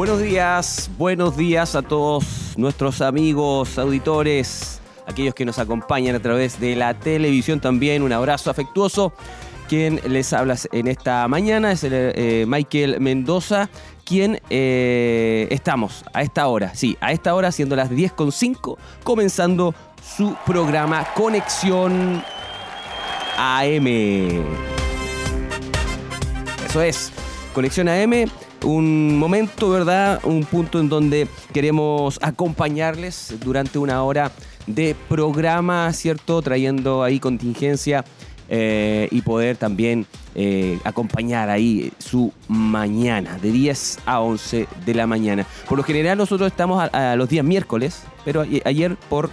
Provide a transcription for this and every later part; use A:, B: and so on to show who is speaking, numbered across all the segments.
A: Buenos días, buenos días a todos nuestros amigos, auditores, aquellos que nos acompañan a través de la televisión también. Un abrazo afectuoso. Quien les habla en esta mañana es el, eh, Michael Mendoza, quien eh, estamos a esta hora, sí, a esta hora, siendo las 10.5, comenzando su programa Conexión AM. Eso es, Conexión AM un momento, ¿verdad? Un punto en donde queremos acompañarles durante una hora de programa, ¿cierto? Trayendo ahí contingencia eh, y poder también eh, acompañar ahí su mañana, de 10 a 11 de la mañana. Por lo general nosotros estamos a, los días miércoles, pero ayer por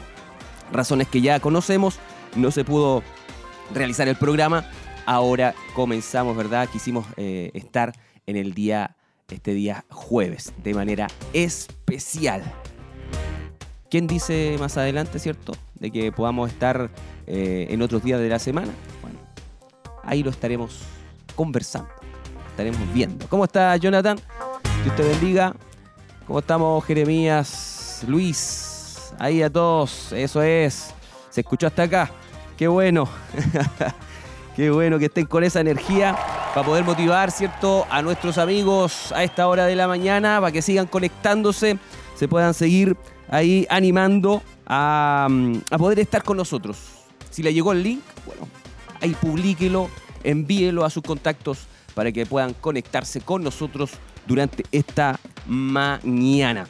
A: razones que ya conocemos no se pudo realizar el programa. Ahora comenzamos, ¿verdad? Quisimos eh, estar en el día este día jueves de manera especial. ¿Quién dice más adelante, cierto? De que podamos estar eh, en otros días de la semana. Bueno, ahí lo estaremos conversando, estaremos viendo. ¿Cómo está Jonathan? Que usted bendiga. ¿Cómo estamos Jeremías, Luis? Ahí a todos, eso es. ¿Se escuchó hasta acá? Qué bueno. Qué bueno que estén con esa energía para poder motivar, ¿cierto?, a nuestros amigos a esta hora de la mañana, para que sigan conectándose, se puedan seguir ahí animando a, mm, poder estar con nosotros. Si le llegó el link, bueno, ahí publíquelo, envíelo a sus contactos para que puedan conectarse con nosotros durante esta mañana.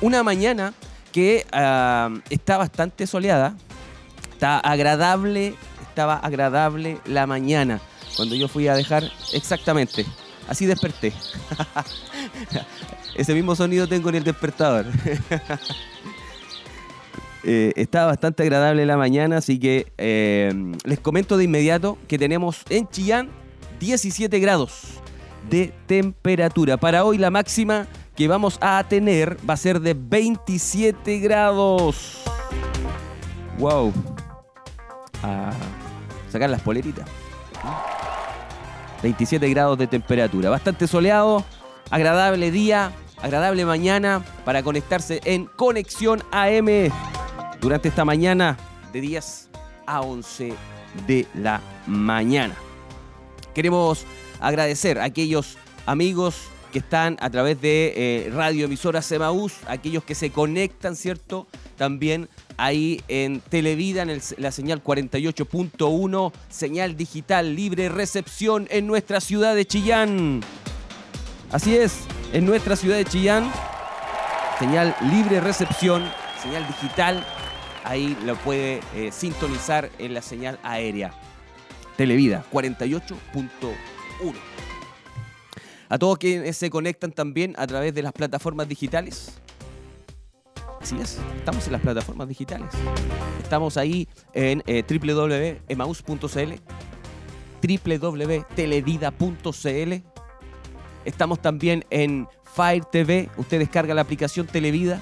A: Una mañana que ah, está bastante soleada, está agradable, estaba agradable la mañana. Cuando yo fui a dejar, exactamente, así desperté. Ese mismo sonido tengo en el despertador. Eh, está bastante agradable la mañana, así que eh, les comento de inmediato que tenemos en Chillán 17 grados de temperatura. Para hoy la máxima que vamos a tener va a ser de 27 grados. Wow. A sacar las poleritas. 27 grados de temperatura. Bastante soleado, agradable día, agradable mañana para conectarse en Conexión AM durante esta mañana de 10 a 11 de la mañana. Queremos agradecer a aquellos amigos que están a través de eh, radio emisora Semaús, aquellos que se conectan, ¿cierto? También ahí en Televida, en la señal 48.1, señal digital libre recepción en nuestra ciudad de Chillán. Así es, en nuestra ciudad de Chillán, señal libre recepción, señal digital, ahí lo puede eh, sintonizar en la señal aérea. Televida 48.1. A todos quienes se conectan también a través de las plataformas digitales, Así es, estamos en las plataformas digitales. Estamos ahí en eh, www.emaus.cl, www.televida.cl. Estamos también en Fire TV, usted descarga la aplicación Televida.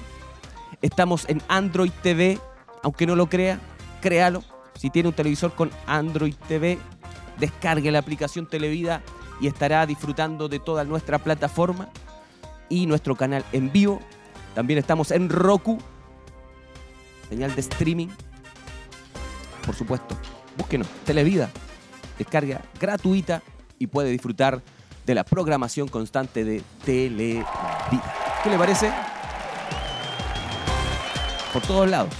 A: Estamos en Android TV, aunque no lo crea, créalo. Si tiene un televisor con Android TV, descargue la aplicación Televida y estará disfrutando de toda nuestra plataforma y nuestro canal en vivo también estamos en Roku, señal de streaming. Por supuesto, búsquenos, Televida, descarga gratuita y puede disfrutar de la programación constante de Televida. ¿Qué le parece? Por todos lados,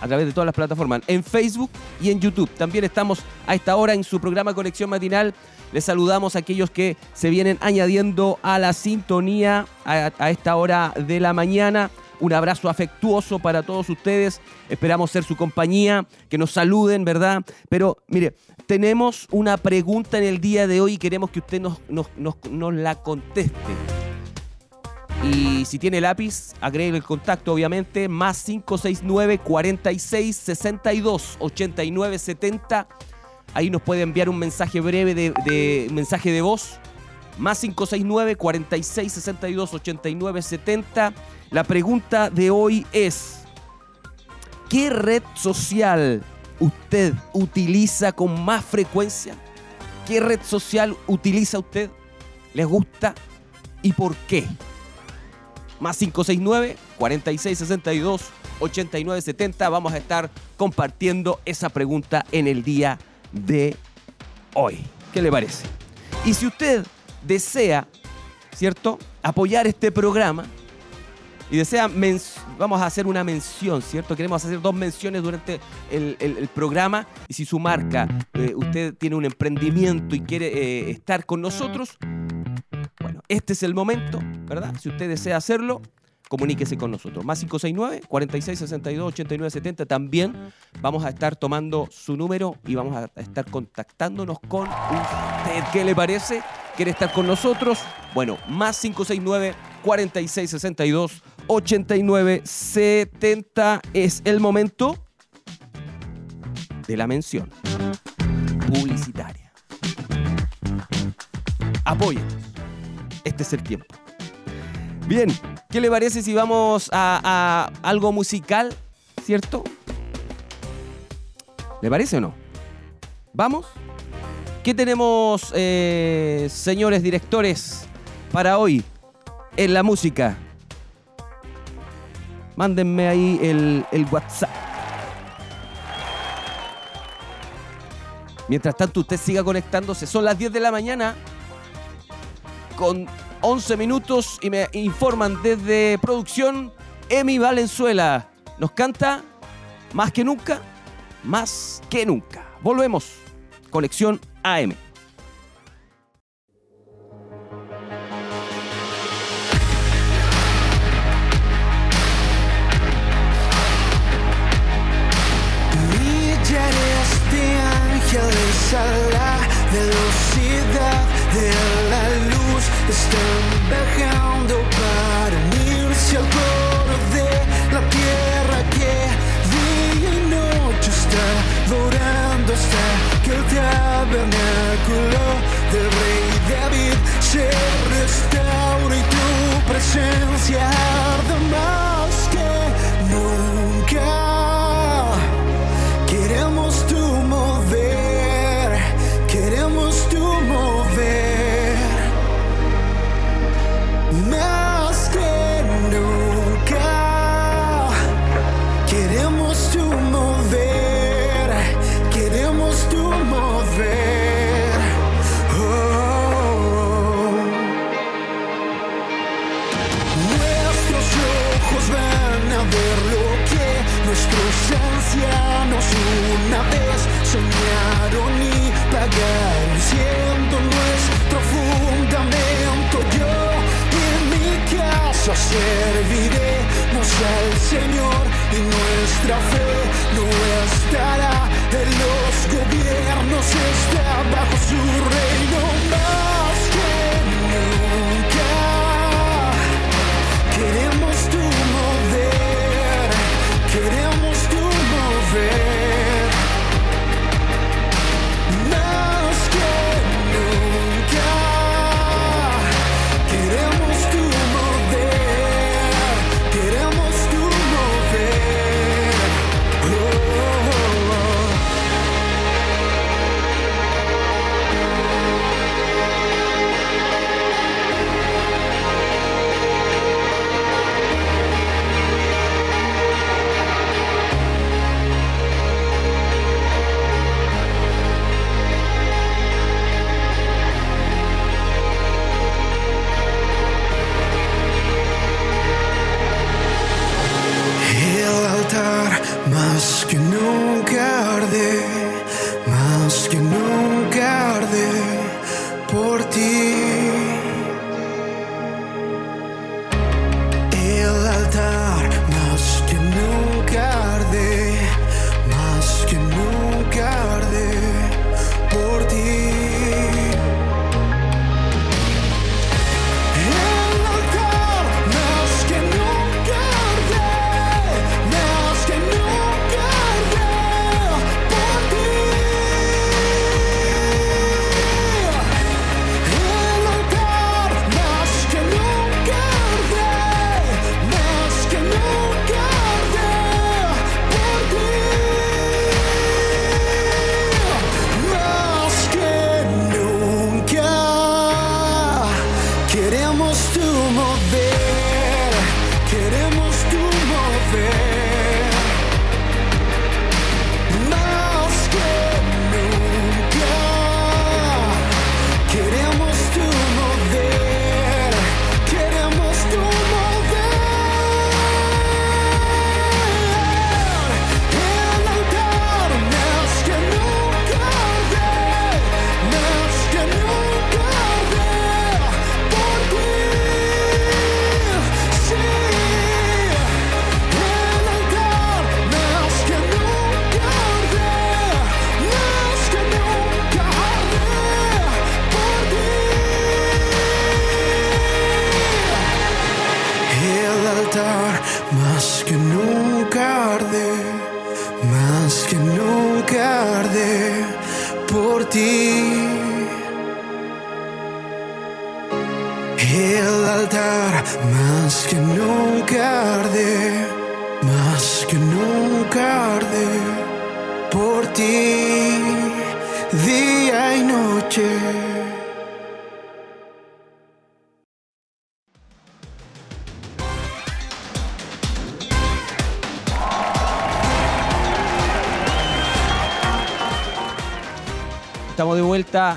A: a través de todas las plataformas, en Facebook y en YouTube. También estamos a esta hora en su programa Conexión Matinal les saludamos a aquellos que se vienen añadiendo a la sintonía a, esta hora de la mañana. Un abrazo afectuoso para todos ustedes. Esperamos ser su compañía, que nos saluden, ¿verdad? Pero mire, tenemos una pregunta en el día de hoy y queremos que usted nos, nos, la conteste. Y si tiene lápiz, agregue el contacto, obviamente, más 569 46 62 89 70 Ahí nos puede enviar un mensaje breve de, mensaje de voz. Más 569 46 62 89 70. La pregunta de hoy es: ¿Qué red social usted utiliza con más frecuencia? ¿Qué red social utiliza usted? ¿Les gusta? ¿Y por qué? Más 569-4662-8970. Vamos a estar compartiendo esa pregunta en el día de hoy. ¿Qué le parece? Y si usted desea, ¿cierto?, apoyar este programa, y desea, vamos a hacer una mención, ¿cierto? Queremos hacer dos menciones durante el, programa y si su marca, eh, usted tiene un emprendimiento y quiere eh, estar con nosotros, bueno, este es el momento, ¿verdad? Si usted desea hacerlo, comuníquese con nosotros. Más 569 4662 8970 También vamos a estar tomando su número y vamos a estar contactándonos con usted. ¿Qué le parece? ¿Quiere estar con nosotros? Bueno, más 569 4662 8970 es el momento de la mención publicitaria. Apóyenos. Este es el tiempo. Bien, ¿qué le parece si vamos a, algo musical, cierto? ¿Le parece o no? ¿Vamos? ¿Qué tenemos, eh, señores directores, para hoy en la música? Mándenme ahí el, el WhatsApp. Mientras tanto, usted siga conectándose. Son las 10 de la mañana con 11 minutos y me informan desde producción Emi Valenzuela. Nos canta más que nunca, más que nunca. Volvemos. Conexión AM.
B: Están bajando para unirse al coro de la tierra que día y noche está dorando hasta que el tabernáculo del rey David se restaure y tu presencia siendo nuestro fundamento. Yo en mi casa serviremos al Señor y nuestra fe no estará en los gobiernos, está bajo su reino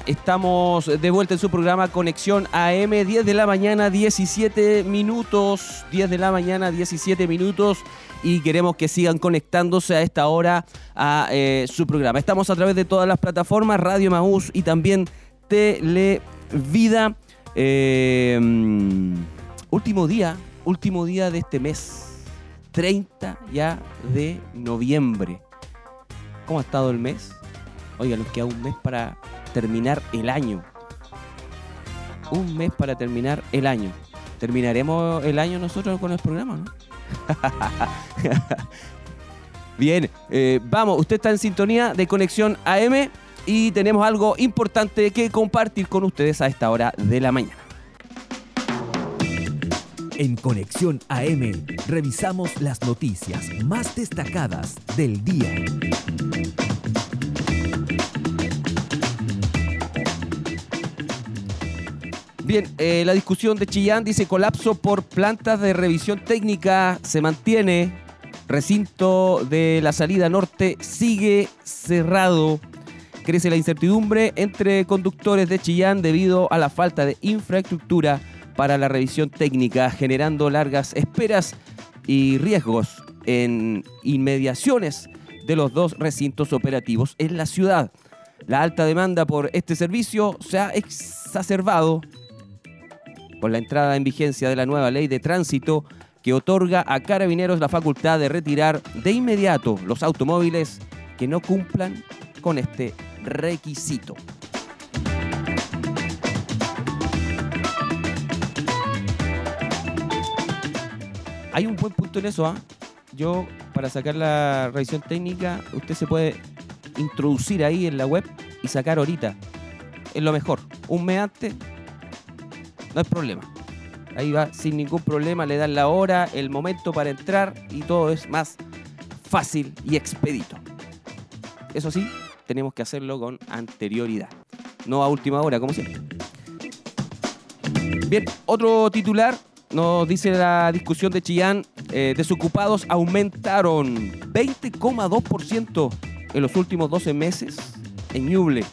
A: estamos de vuelta en su programa Conexión AM, 10 de la mañana, 17 minutos, 10 de la mañana, 17 minutos y queremos que sigan conectándose a esta hora a eh, su programa. Estamos a través de todas las plataformas, Radio Maús y también Televida. Mm, último día, último día de este mes, 30 ya de noviembre. ¿Cómo ha estado el mes? Oiga, nos queda un mes para terminar el año. Un mes para terminar el año. ¿Terminaremos el año nosotros con el programa, no? Bien, eh, vamos, usted está en sintonía de Conexión AM y tenemos algo importante que compartir con ustedes a esta hora de la mañana.
C: En Conexión AM revisamos las noticias más destacadas del día.
A: Bien, eh, la discusión de Chillán dice colapso por plantas de revisión técnica se mantiene. Recinto de la salida norte sigue cerrado. Crece la incertidumbre entre conductores de Chillán debido a la falta de infraestructura para la revisión técnica, generando largas esperas y riesgos en inmediaciones de los dos recintos operativos en la ciudad. La alta demanda por este servicio se ha exacerbado con la entrada en vigencia de la nueva ley de tránsito que otorga a carabineros la facultad de retirar de inmediato los automóviles que no cumplan con este requisito. Hay un buen punto en eso, ¿ah? Yo, para sacar la revisión técnica, usted se puede introducir ahí en la web y sacar ahorita. Es lo mejor. Un mes antes no hay problema. Ahí va sin ningún problema, le dan la hora, el momento para entrar y todo es más fácil y expedito. Eso sí, tenemos que hacerlo con anterioridad, no a última hora, como siempre. Bien, otro titular nos dice la discusión de Chillán, eh, desocupados aumentaron 20,2% en los últimos 12 meses en Ñuble.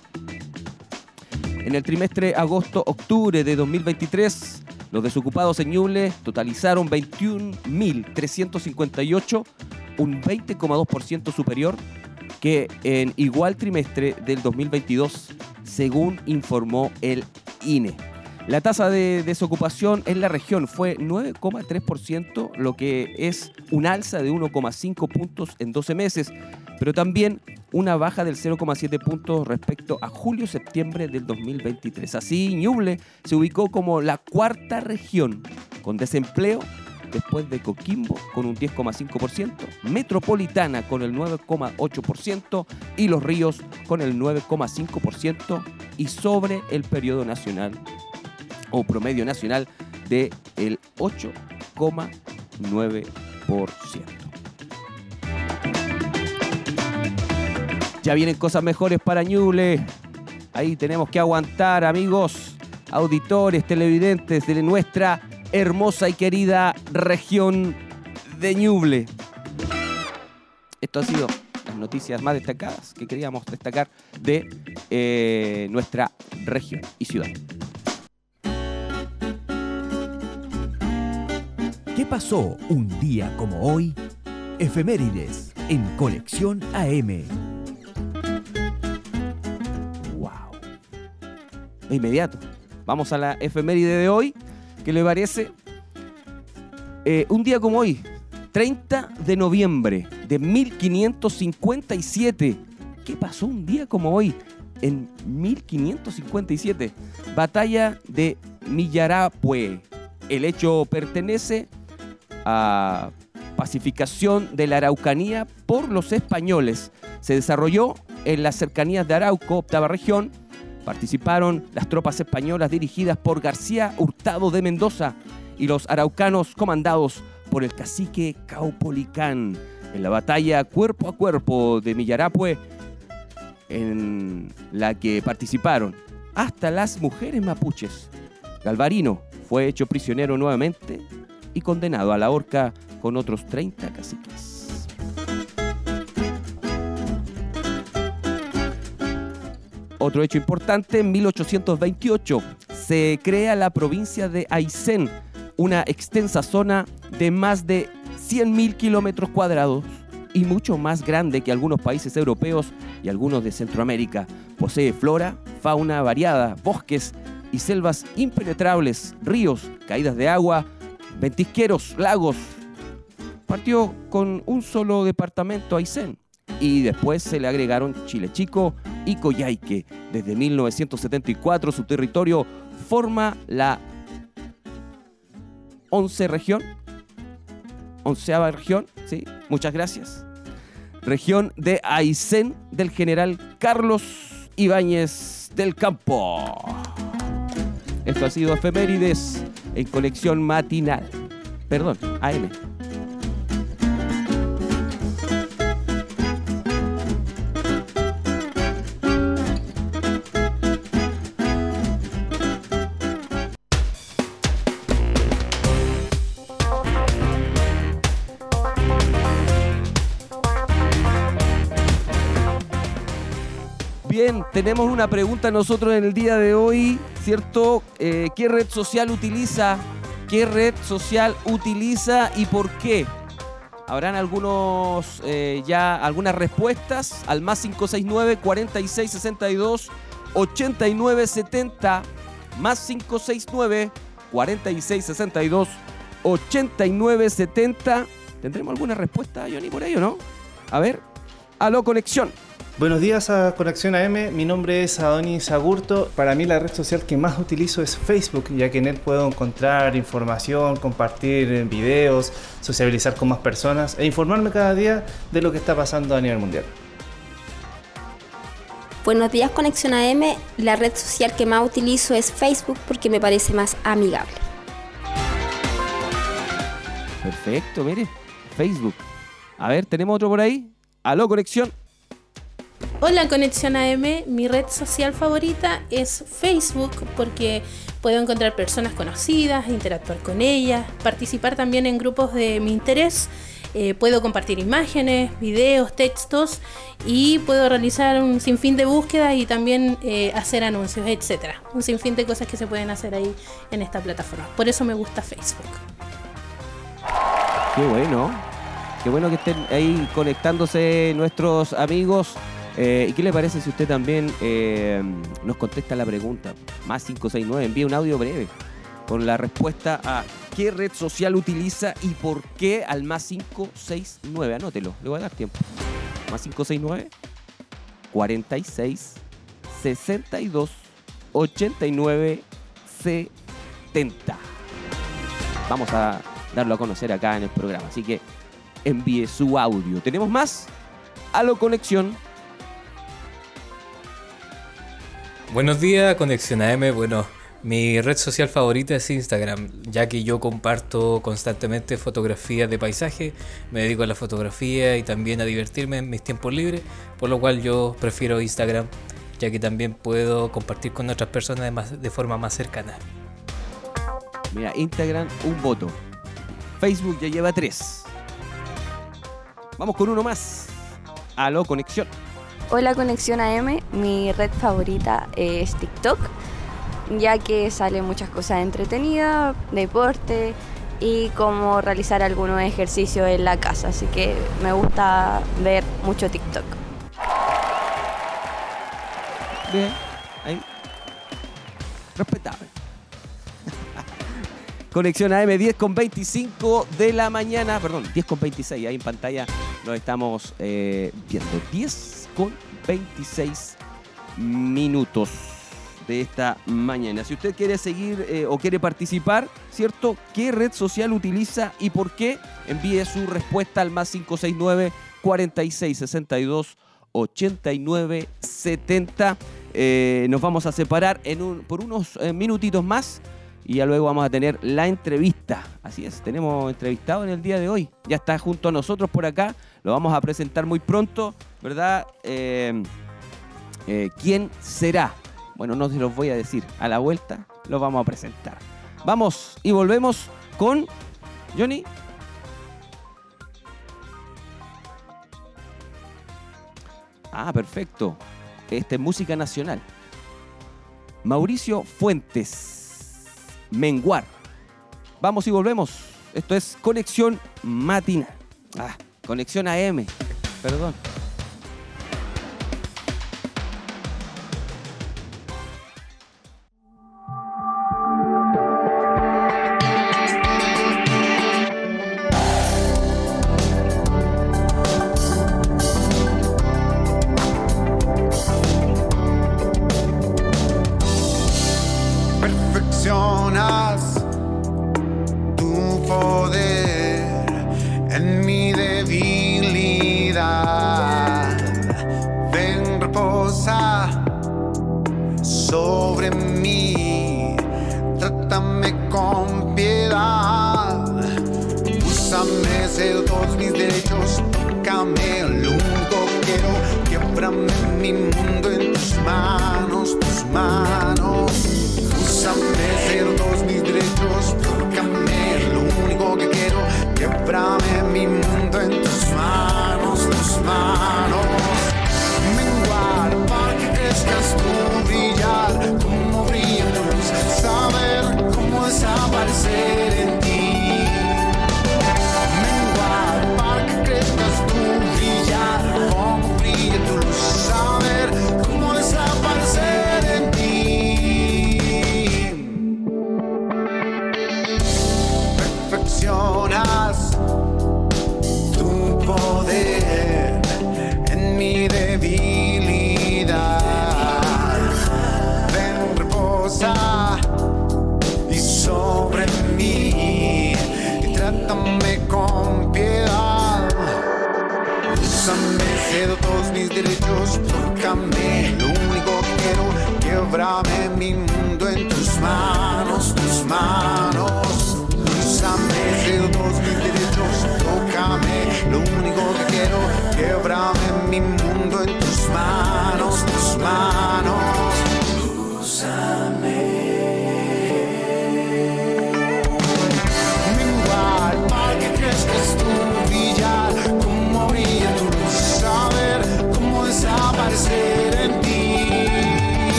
A: En el trimestre agosto-octubre de 2023, los desocupados en Ñuble totalizaron 21.358, un 20,2% superior que en igual trimestre del 2022, según informó el INE. La tasa de desocupación en la región fue 9,3%, lo que es un alza de 1,5 puntos en 12 meses, pero también una baja del 0,7 puntos respecto a julio-septiembre del 2023. Así, Ñuble se ubicó como la cuarta región con desempleo después de Coquimbo con un 10,5%, Metropolitana con el 9,8% y Los Ríos con el 9,5% y sobre el periodo nacional o promedio nacional de el 8,9%. Ya vienen cosas mejores para Ñuble. Ahí tenemos que aguantar, amigos, auditores, televidentes de nuestra hermosa y querida región de Ñuble. Esto ha sido las noticias más destacadas que queríamos destacar de eh, nuestra región y ciudad.
C: ¿Qué pasó un día como hoy? Efemérides en Conexión AM.
A: Wow. Inmediato. Vamos a la efeméride de hoy. ¿Qué le parece? Eh, un día como hoy, 30 de noviembre de 1557. ¿Qué pasó un día como hoy? En 1557. Batalla de Millarapue. El hecho pertenece a pacificación de la Araucanía por los españoles se desarrolló en las cercanías de Arauco, octava región. Participaron las tropas españolas dirigidas por García Hurtado de Mendoza y los araucanos comandados por el cacique Caupolicán en la batalla cuerpo a cuerpo de Millarapue, en la que participaron hasta las mujeres mapuches. Galvarino fue hecho prisionero nuevamente y condenado a la horca con otros 30 caciques. Otro hecho importante, en 1828 se crea la provincia de Aysén, una extensa zona de más de 100.000 kilómetros cuadrados y mucho más grande que algunos países europeos y algunos de Centroamérica. Posee flora, fauna variada, bosques y selvas impenetrables, ríos, caídas de agua, ventisqueros, lagos. Partió con un solo departamento Aysén y después se le agregaron Chile Chico y Coyhaique. Desde 1974 su territorio forma la 11 región, onceava región, sí, muchas gracias. Región de Aysén del general Carlos Ibáñez del Campo. Esto ha sido Efemérides en colección matinal. Perdón, AM. Tenemos una pregunta nosotros en el día de hoy, ¿cierto? Eh, ¿Qué red social utiliza? ¿Qué red social utiliza y por qué? Habrán algunos eh, ya algunas respuestas al más 569 4662 8970 más 569 4662 8970. ¿Tendremos alguna respuesta, Johnny, por ello, no? A ver, aló conexión.
D: Buenos días a Conexión AM, mi nombre es Adonis Agurto. Para mí la red social que más utilizo es Facebook, ya que en él puedo encontrar información, compartir videos, sociabilizar con más personas e informarme cada día de lo que está pasando a nivel mundial.
E: Buenos días Conexión AM, la red social que más utilizo es Facebook porque me parece más amigable.
A: Perfecto, mire, Facebook. A ver, ¿tenemos otro por ahí? Aló conexión.
F: Hola Conexión AM, mi red social favorita es Facebook porque puedo encontrar personas conocidas, interactuar con ellas, participar también en grupos de mi interés, eh, puedo compartir imágenes, videos, textos y puedo realizar un sinfín de búsquedas y también eh, hacer anuncios, etc. Un sinfín de cosas que se pueden hacer ahí en esta plataforma. Por eso me gusta Facebook.
A: Qué bueno. Qué bueno que estén ahí conectándose nuestros amigos. Eh, ¿Y qué le parece si usted también eh, nos contesta la pregunta? Más 569, envíe un audio breve con la respuesta a qué red social utiliza y por qué al más 569. Anótelo, le voy a dar tiempo. Más 569 46 62 89 70. Vamos a darlo a conocer acá en el programa, así que envíe su audio. ¿Tenemos más? Halo Conexión
G: Buenos días, Conexión AM. Bueno, mi red social favorita es Instagram, ya que yo comparto constantemente fotografías de paisaje, me dedico a la fotografía y también a divertirme en mis tiempos libres, por lo cual yo prefiero Instagram, ya que también puedo compartir con otras personas de, de forma más cercana.
A: Mira, Instagram, un voto. Facebook ya lleva tres. Vamos con uno más. Aló, conexión.
H: Hola Conexión AM, mi red favorita es TikTok, ya que salen muchas cosas entretenidas, deporte y cómo realizar algunos ejercicios en la casa, así que me gusta ver mucho TikTok.
A: Bien, ahí. Respetable. Conexión AM 10 con 25 de la mañana, perdón, 10 con 26, ahí en pantalla nos estamos eh, viendo. 10 con 26 minutos de esta mañana. Si usted quiere seguir eh, o quiere participar, ¿cierto? ¿Qué red social utiliza y por qué? Envíe su respuesta al más 569 46 62 8970. Eh, nos vamos a separar en un- por unos eh, minutitos más y ya luego vamos a tener la entrevista. Así es, tenemos entrevistado en el día de hoy. Ya está junto a nosotros por acá. Lo vamos a presentar muy pronto, ¿verdad? Eh, eh, ¿Quién será? Bueno, no se los voy a decir. A la vuelta lo vamos a presentar. Vamos y volvemos con Johnny. Ah, perfecto. Esta es música nacional. Mauricio Fuentes. Menguar. Vamos y volvemos. Esto es Conexión Matina. Ah, Conexión AM. Perdón.
I: Tu poder en mi debilidad. Ven, reposa y sobre mí y trátame con piedad. Úsame, cedo todos mis derechos, tócame, lo único que quiero, quiebrame mi mundo en tus manos,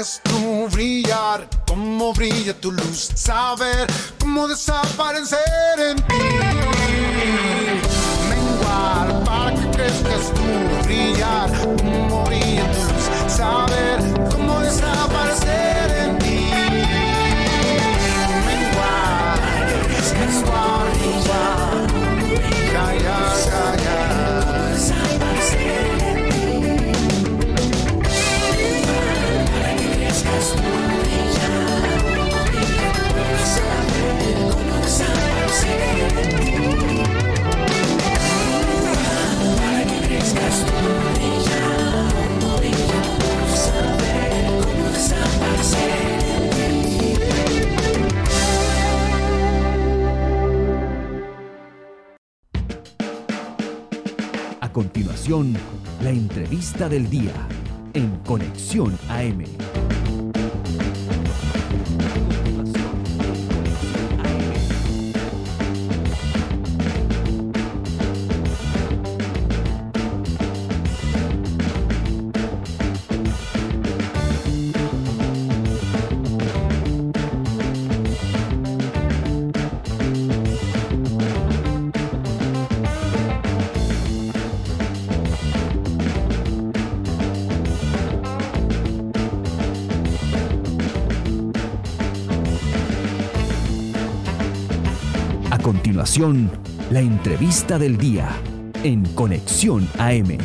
I: crezcas tú, brillar como brilla tu luz, saber cómo desaparecer en ti. Menguar para que crezcas tú, brillar como brilla tu
C: la entrevista del día en Conexión AM. La entrevista del día en Conexión AM.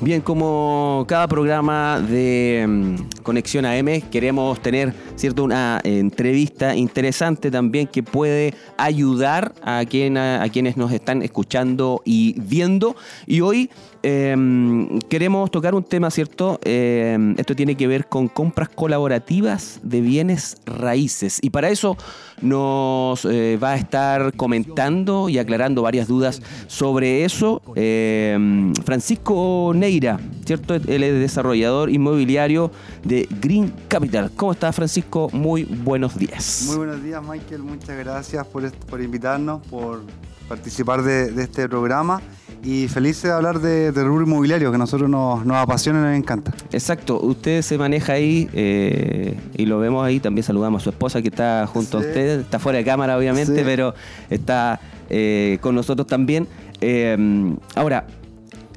A: Bien, como cada programa de mm, Conexión AM, queremos tener cierto una entrevista interesante también que puede ayudar a, quien, a, quienes nos están escuchando y viendo. Y hoy em, queremos tocar un tema, ¿cierto? Em, esto tiene que ver con compras colaborativas de bienes raíces. Y para eso nos eh, va a estar comentando y aclarando varias dudas sobre eso em, Francisco Neira, ¿cierto? Él es desarrollador inmobiliario de Green Capital. ¿Cómo está Francisco? muy buenos días.
J: Muy buenos días, Michael. Muchas gracias por, por invitarnos, por participar de, este programa y feliz de hablar de, de, rubro inmobiliario, que a nosotros nos, nos, apasiona y nos encanta.
A: Exacto, usted se maneja ahí eh, y lo vemos ahí, también saludamos a su esposa que está junto a usted, está fuera de cámara obviamente, pero está eh, con nosotros también. Eh, ahora,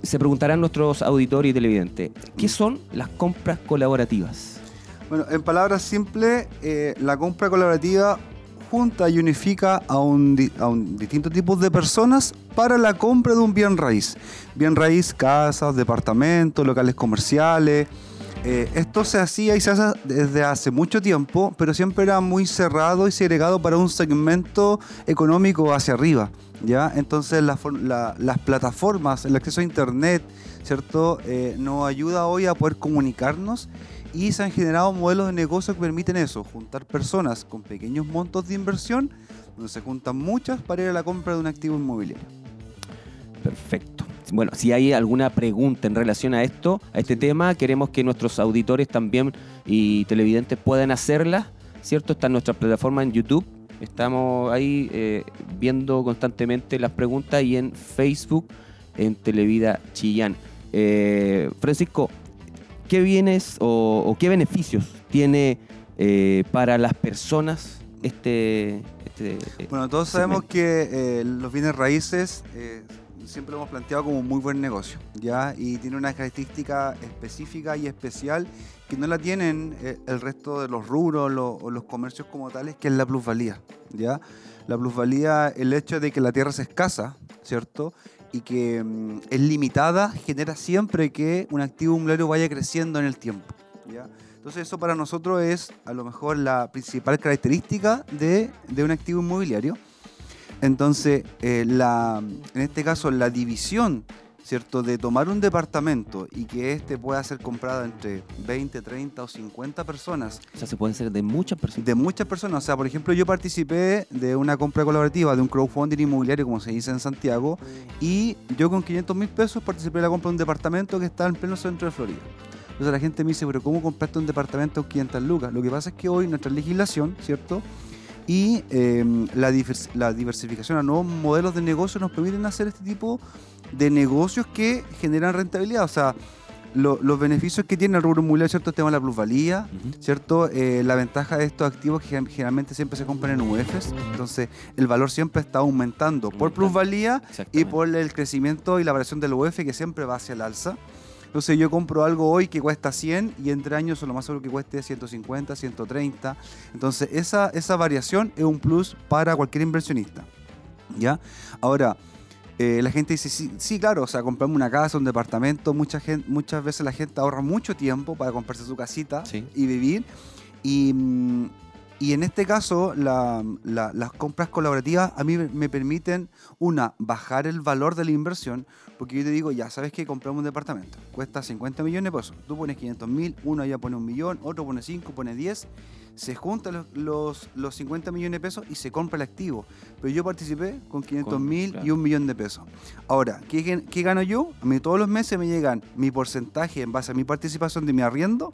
A: se preguntarán nuestros auditores y televidentes, ¿qué son las compras colaborativas?
J: Bueno, en palabras simples, la compra colaborativa junta y unifica a un, a un distintos tipos de personas para la compra de un bien raíz. Bien raíz, casas, departamentos, locales comerciales. Eh, esto se hacía y se hace desde hace mucho tiempo, pero siempre era muy cerrado y segregado para un segmento económico hacia arriba. ¿ya? Entonces las plataformas, el acceso a Internet, ¿cierto? Eh, nos ayuda hoy a poder comunicarnos y se han generado modelos de negocio que permiten eso, juntar personas con pequeños montos de inversión, donde se juntan muchas para ir a la compra de un activo inmobiliario.
A: Perfecto. Bueno, si hay alguna pregunta en relación a esto, a este tema, queremos que nuestros auditores también y televidentes puedan hacerla, ¿cierto? Está en nuestra plataforma en YouTube. Estamos ahí eh, viendo constantemente las preguntas y en Facebook, en Televida Chillán. Eh, Francisco, ¿qué bienes o, qué beneficios tiene eh, para las personas este... este
J: bueno, todos sabemos que eh, los bienes raíces eh, siempre lo hemos planteado como un muy buen negocio, ¿ya? Y tiene una característica específica y especial que no la tienen el resto de los rubros o los comercios como tales, que es la plusvalía, ¿ya? La plusvalía, el hecho de que la tierra es escasa, ¿cierto? Y que mm, es limitada genera siempre que un activo inmobiliario vaya creciendo en el tiempo. Entonces eso para nosotros es a lo mejor la principal característica de, de un activo inmobiliario. Entonces, eh, la, en este caso, la división ¿cierto? De tomar un departamento y que este pueda ser comprado entre 20, 30 o 50 personas.
A: O sea, se pueden ser de muchas personas.
J: De muchas personas. O sea, por ejemplo, yo participé de una compra colaborativa, de un crowdfunding inmobiliario, como se dice en Santiago, y yo con 500 mil pesos participé de la compra de un departamento que está en pleno centro de Florida. Entonces la gente me dice, pero ¿cómo compraste un departamento con 500 lucas? Lo que pasa es que hoy nuestra legislación, ¿cierto? Y em, la, la, diversificación a nuevos modelos de negocio nos permiten hacer este tipo de negocios que generan rentabilidad. O sea, los beneficios que tiene el rubro inmobiliario, ¿cierto? El tema de la plusvalía, ¿cierto? Eh, la ventaja de estos activos que generalmente siempre se compran en UEFs, entonces el valor siempre está aumentando por plusvalía y por el crecimiento y la variación del UEF que siempre va hacia el alza. Entonces yo compro algo hoy que cuesta 100 y entre años lo más seguro que cueste 150, 130. Entonces esa, esa variación es un plus para cualquier inversionista. ¿Ya? Ahora, eh, la gente dice, sí, sí, claro, o sea, compramos una casa, un departamento, mucha gente, muchas veces la gente ahorra mucho tiempo para comprarse su casita y vivir. Y, mm, y, en este caso, las compras colaborativas a mí me permiten, una, bajar el valor de la inversión, porque yo te digo, ya sabes que compramos un departamento, cuesta 50 millones de pesos, tú pones 500 mil, uno ya pone un millón, otro pone 5, pone 10 se juntan los, los, 50 millones de pesos y se compra el activo. Pero yo participé con 500 mil y un millón de pesos. Ahora, ¿qué, ¿qué, gano yo? A mí todos los meses me llegan mi porcentaje en base a mi participación de mi arriendo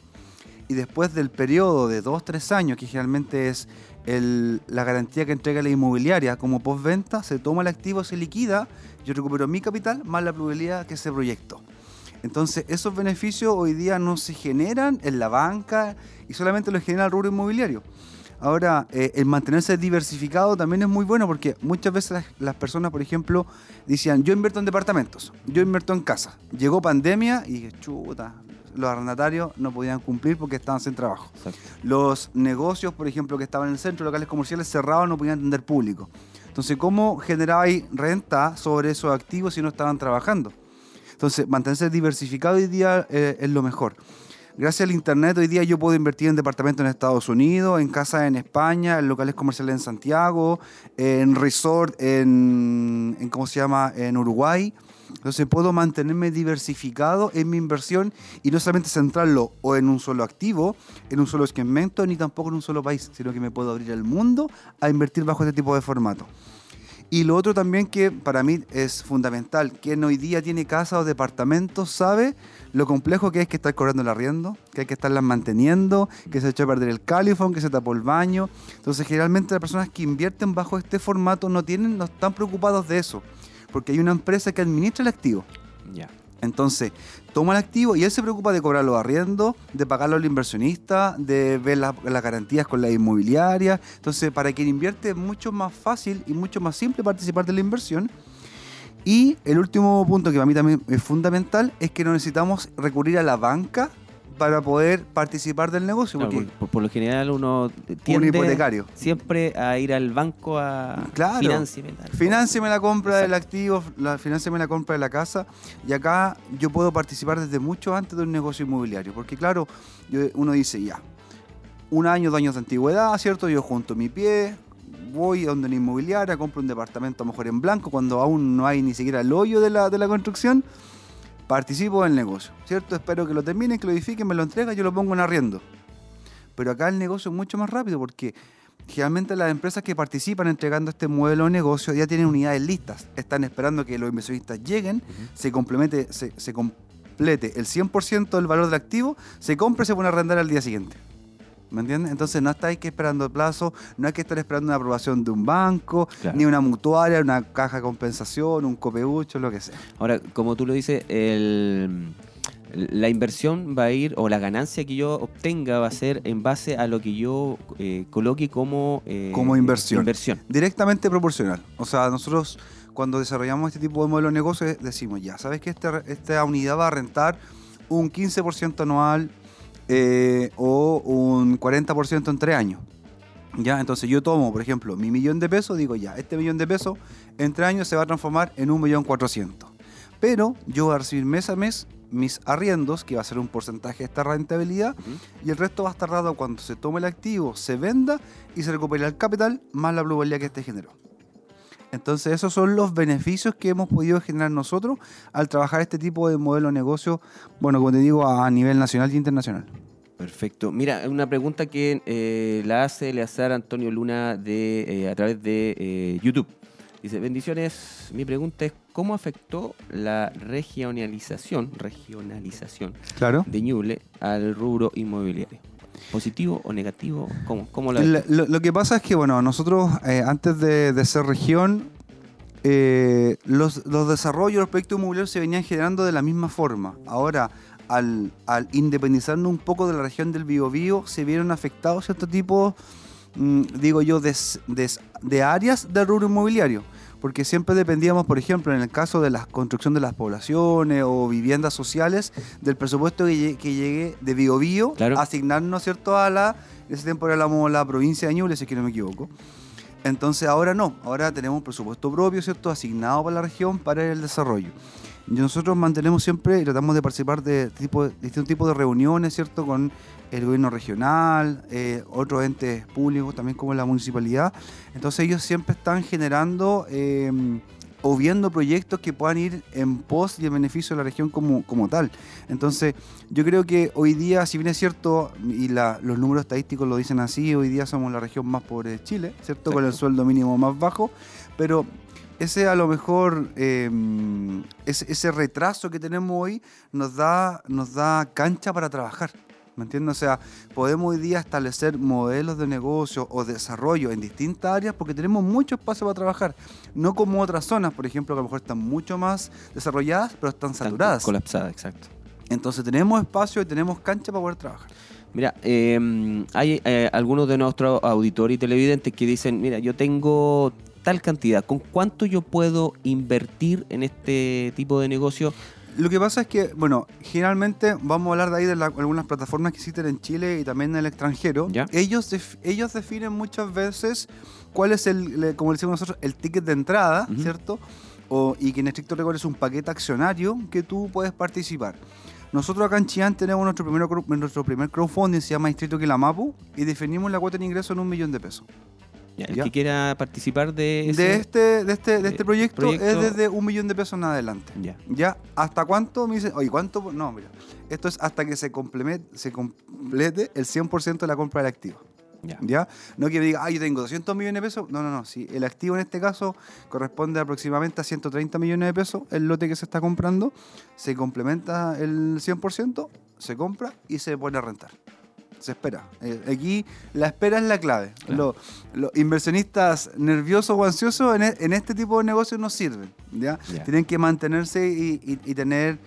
J: y después del periodo de 2-3 años, que generalmente es el, la garantía que entrega la inmobiliaria como postventa, se toma el activo, se liquida, yo recupero mi capital más la probabilidad que ese proyecto. Entonces, esos beneficios hoy día no se generan en la banca y solamente los genera el rubro inmobiliario. Ahora, eh, el mantenerse diversificado también es muy bueno porque muchas veces las, personas, por ejemplo, decían, yo invierto en departamentos, yo invierto en casa. Llegó pandemia y dije, chuta, los arrendatarios no podían cumplir porque estaban sin trabajo.
A: Exacto.
J: Los negocios, por ejemplo, que estaban en el centro, locales comerciales cerrados, no podían atender público. Entonces, ¿cómo generabais renta sobre esos activos si no estaban trabajando? Entonces, mantenerse diversificado hoy día eh, es lo mejor. Gracias al Internet, hoy día yo puedo invertir en departamentos en Estados Unidos, en casas en España, en locales comerciales en Santiago, en resort en, en ¿cómo se llama?, en Uruguay. Entonces puedo mantenerme diversificado en mi inversión y no solamente centrarlo o en un solo activo, en un solo segmento, ni tampoco en un solo país, sino que me puedo abrir el mundo a invertir bajo este tipo de formato. Y lo otro también que para mí es fundamental, quien hoy día tiene casa o departamentos sabe lo complejo que es que estar cobrando el arriendo, que hay que estarlas manteniendo, que se echó a perder el califón, que se tapó el baño. Entonces generalmente las personas que invierten bajo este formato no, tienen, no están preocupados de eso, porque hay una empresa que administra el activo.
A: Ya.
J: Entonces, toma el activo y él se preocupa de cobrar los arriendos, de pagarlo al inversionista, de ver la- las garantías con la inmobiliaria. Entonces, para quien invierte es mucho más fácil y mucho más simple participar de la inversión. Y el último punto que para mí también es fundamental es que no necesitamos recurrir a la banca para poder participar del negocio.
A: Claro,
J: porque
A: por, lo general uno tiende
J: hipotecario.
A: siempre a ir al banco a
J: Claro.
A: Financiame
J: la compra del activo, la, financiame la compra de la casa. Y acá yo puedo participar desde mucho antes de un negocio inmobiliario. Porque claro, yo- uno dice ya, un año, dos años de antigüedad, ¿cierto? Yo junto mi pie, voy a donde una inmobiliaria, compro un departamento a lo mejor en blanco, cuando aún no hay ni siquiera el hoyo de la, de la construcción. Participo del negocio, ¿cierto? Espero que lo terminen, que lo edifiquen, me lo entregan, yo lo pongo en arriendo. Pero acá el negocio es mucho más rápido porque generalmente las empresas que participan entregando este modelo de negocio ya tienen unidades listas. Están esperando que los inversionistas lleguen, se, complemente, se, se complete el 100% del valor del activo, se compre y se pone a arrendar al día siguiente. ¿Me entiendes? Entonces no estáis que esperando plazo, no hay que estar esperando una aprobación de un banco,
A: Claro.
J: ni una mutuaria, una caja de compensación, un copeucho, lo que sea.
A: Ahora, como tú lo dices, el- la inversión va a ir, o la ganancia que yo obtenga va a ser en base a lo que yo eh, coloque como, eh,
J: Como inversión.
A: inversión.
J: directamente proporcional. O sea, nosotros cuando desarrollamos este tipo de modelo de negocio decimos, ya, ¿sabes que esta, esta unidad va a rentar un 15% anual eh, o un 40% en tres años? Ya, entonces yo tomo, por ejemplo, mi millón de pesos, digo, ya, este millón de pesos en tres años se va a transformar en un millón cuatrocientos. Pero yo voy a recibir mes a mes mis arriendos, que va a ser un porcentaje de esta rentabilidad, y el resto va a estar dado cuando se tome el activo, se venda y se recupere el capital más la plusvalía que este generó. Entonces esos son los beneficios que hemos podido generar nosotros al trabajar este tipo de modelo de negocio, bueno, como te digo, a nivel nacional y internacional.
A: Perfecto. Mira, una pregunta que eh, la hace Eleazar Antonio Luna de, eh, a través de eh, YouTube. Dice, bendiciones. Mi pregunta es, ¿cómo afectó la regionalización, regionalización
J: Claro.
A: de Ñuble al rubro inmobiliario? ¿Positivo o negativo? ¿Cómo, cómo la
J: Lo, lo- lo que pasa es que, bueno, nosotros antes de, de ser región, eh, los, los desarrollos, los proyectos inmobiliarios se venían generando de la misma forma. Ahora, al, al independizarnos un poco de la región del Biobío, se vieron afectados ciertos tipos, mm, digo yo, de, áreas del rubro inmobiliario. Porque siempre dependíamos, por ejemplo, en el caso de la construcción de las poblaciones o viviendas sociales, del presupuesto que llegue de Biobío,
A: Claro.
J: asignarnos, ¿cierto?, a la, en ese tiempo éramos la provincia de Ñuble, si es que no me equivoco. Entonces ahora no, ahora tenemos un presupuesto propio, ¿cierto?, asignado para la región para el desarrollo. Nosotros mantenemos siempre y tratamos de participar de, tipo, distintos tipos de reuniones, ¿cierto?, con el gobierno regional, eh, otros entes públicos, también como la municipalidad. Entonces ellos siempre están generando eh, o viendo proyectos que puedan ir en pos y en beneficio de la región como, como tal. Entonces yo creo que hoy día, si bien es cierto, y la- los números estadísticos lo dicen así, hoy día somos la región más pobre de Chile, ¿cierto? Con el sueldo mínimo más bajo, pero ese a lo mejor, eh, ese, ese retraso que tenemos hoy nos da, nos da cancha para trabajar. ¿Me entiendes? O sea, podemos hoy día establecer modelos de negocio o desarrollo en distintas áreas porque tenemos mucho espacio para trabajar. No como otras zonas, por ejemplo, que a lo mejor están mucho más desarrolladas, pero están
A: Están
J: saturadas.
A: Colapsada, exacto.
J: Entonces tenemos espacio y tenemos cancha para poder trabajar.
A: Mira, eh, hay eh, algunos de nuestros auditores y televidentes que dicen, mira, yo tengo tal cantidad, ¿con cuánto yo puedo invertir en este tipo de negocio
J: Lo que pasa es que, bueno, generalmente vamos a hablar de ahí de la- algunas plataformas que existen en Chile y también en el extranjero.
A: Ya.
J: Ellos, def- ellos definen muchas veces cuál es el, como decimos nosotros, el ticket de entrada. ¿cierto? O, y que en estricto rigor es un paquete accionario que tú puedes participar. Nosotros acá en Chillán tenemos nuestro, primero, nuestro primer crowdfunding, se llama Distrito Quilamapu, y definimos la cuota de ingreso en un millón de pesos.
A: Ya, el
J: Ya.
A: que quiera participar de ese...
J: De este, de este, de este proyecto,
A: proyecto-
J: es desde un millón de pesos en adelante.
A: Ya.
J: ¿Ya? ¿Hasta cuánto? Me dice, oye, ¿cuánto? No, mira. Esto es hasta que se, compleme- se complete el 100% de la compra del activo.
A: Ya.
J: ¿Ya? No que me diga, ah, yo tengo 200 millones de pesos. No, no, no. Si el activo en este caso corresponde aproximadamente a 130 millones de pesos, el lote que se está comprando, se complementa el 100%, se compra y se pone a rentar. Se espera. Eh, aquí la espera es la clave.
A: Claro.
J: Los, los inversionistas nerviosos o ansiosos en, e- en este tipo de negocios no sirven. Tienen que mantenerse y, y- y tener,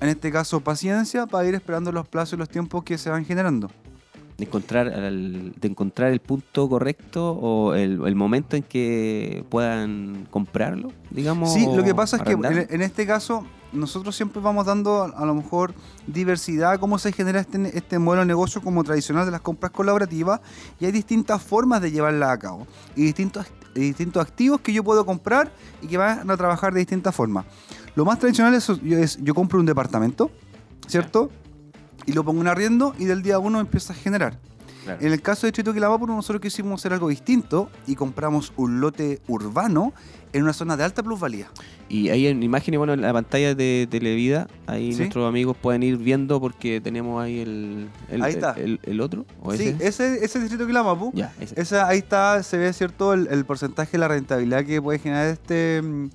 J: en este caso, paciencia para ir esperando los plazos y los tiempos que se van generando.
A: De encontrar, al- de encontrar el punto correcto o el, el momento en que puedan comprarlo, digamos.
J: Sí, lo que pasa es que en, este caso nosotros siempre vamos dando a, lo mejor diversidad, cómo se genera este, este modelo de negocio como tradicional de las compras colaborativas y hay distintas formas de llevarla a cabo y distintos, y distintos activos que yo puedo comprar y que van a trabajar de distintas formas. Lo más tradicional es, es yo compro un departamento, ¿cierto? Y lo pongo en arriendo y del día uno empieza a generar.
A: Claro.
J: En el caso de Distrito Quilapapuro, nosotros quisimos hacer algo distinto y compramos un lote urbano en una zona de alta plusvalía.
A: Y ahí en imágenes, bueno, en la pantalla de Televida, ahí
J: Sí.
A: nuestros amigos pueden ir viendo porque tenemos ahí el, el,
J: Ahí está.
A: el, el otro. ¿o
J: Sí,
A: ese?
J: ese, ese distrito Quilamapu.
A: Ya, ese.
J: Esa, ahí está, se ve cierto el, el porcentaje de la rentabilidad que puede generar este, mm,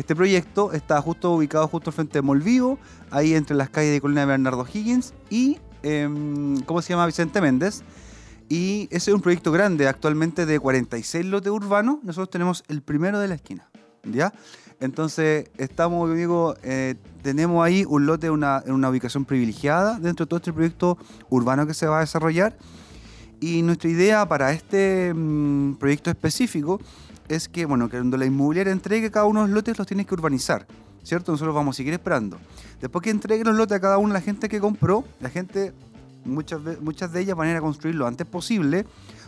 J: este proyecto. Está justo ubicado justo al frente de Molvivo, ahí entre las calles de Colina de Bernardo Higgins y, em, ¿cómo se llama? Vicente Méndez. Y ese es un proyecto grande, actualmente de 46 lotes urbanos. Nosotros tenemos el primero de la esquina, ¿ya? Entonces, estamos, eh, tenemos ahí un lote en una, en una ubicación privilegiada dentro de todo este proyecto urbano que se va a desarrollar. Y nuestra idea para este mm, proyecto específico es que, bueno, que cuando la inmobiliaria entregue cada uno de los lotes, los tienes que urbanizar, ¿cierto? Nosotros vamos a seguir esperando. Después que entregue los lotes a cada de la gente que compró, la gente, muchas, muchas de ellas van a ir a construir lo antes posible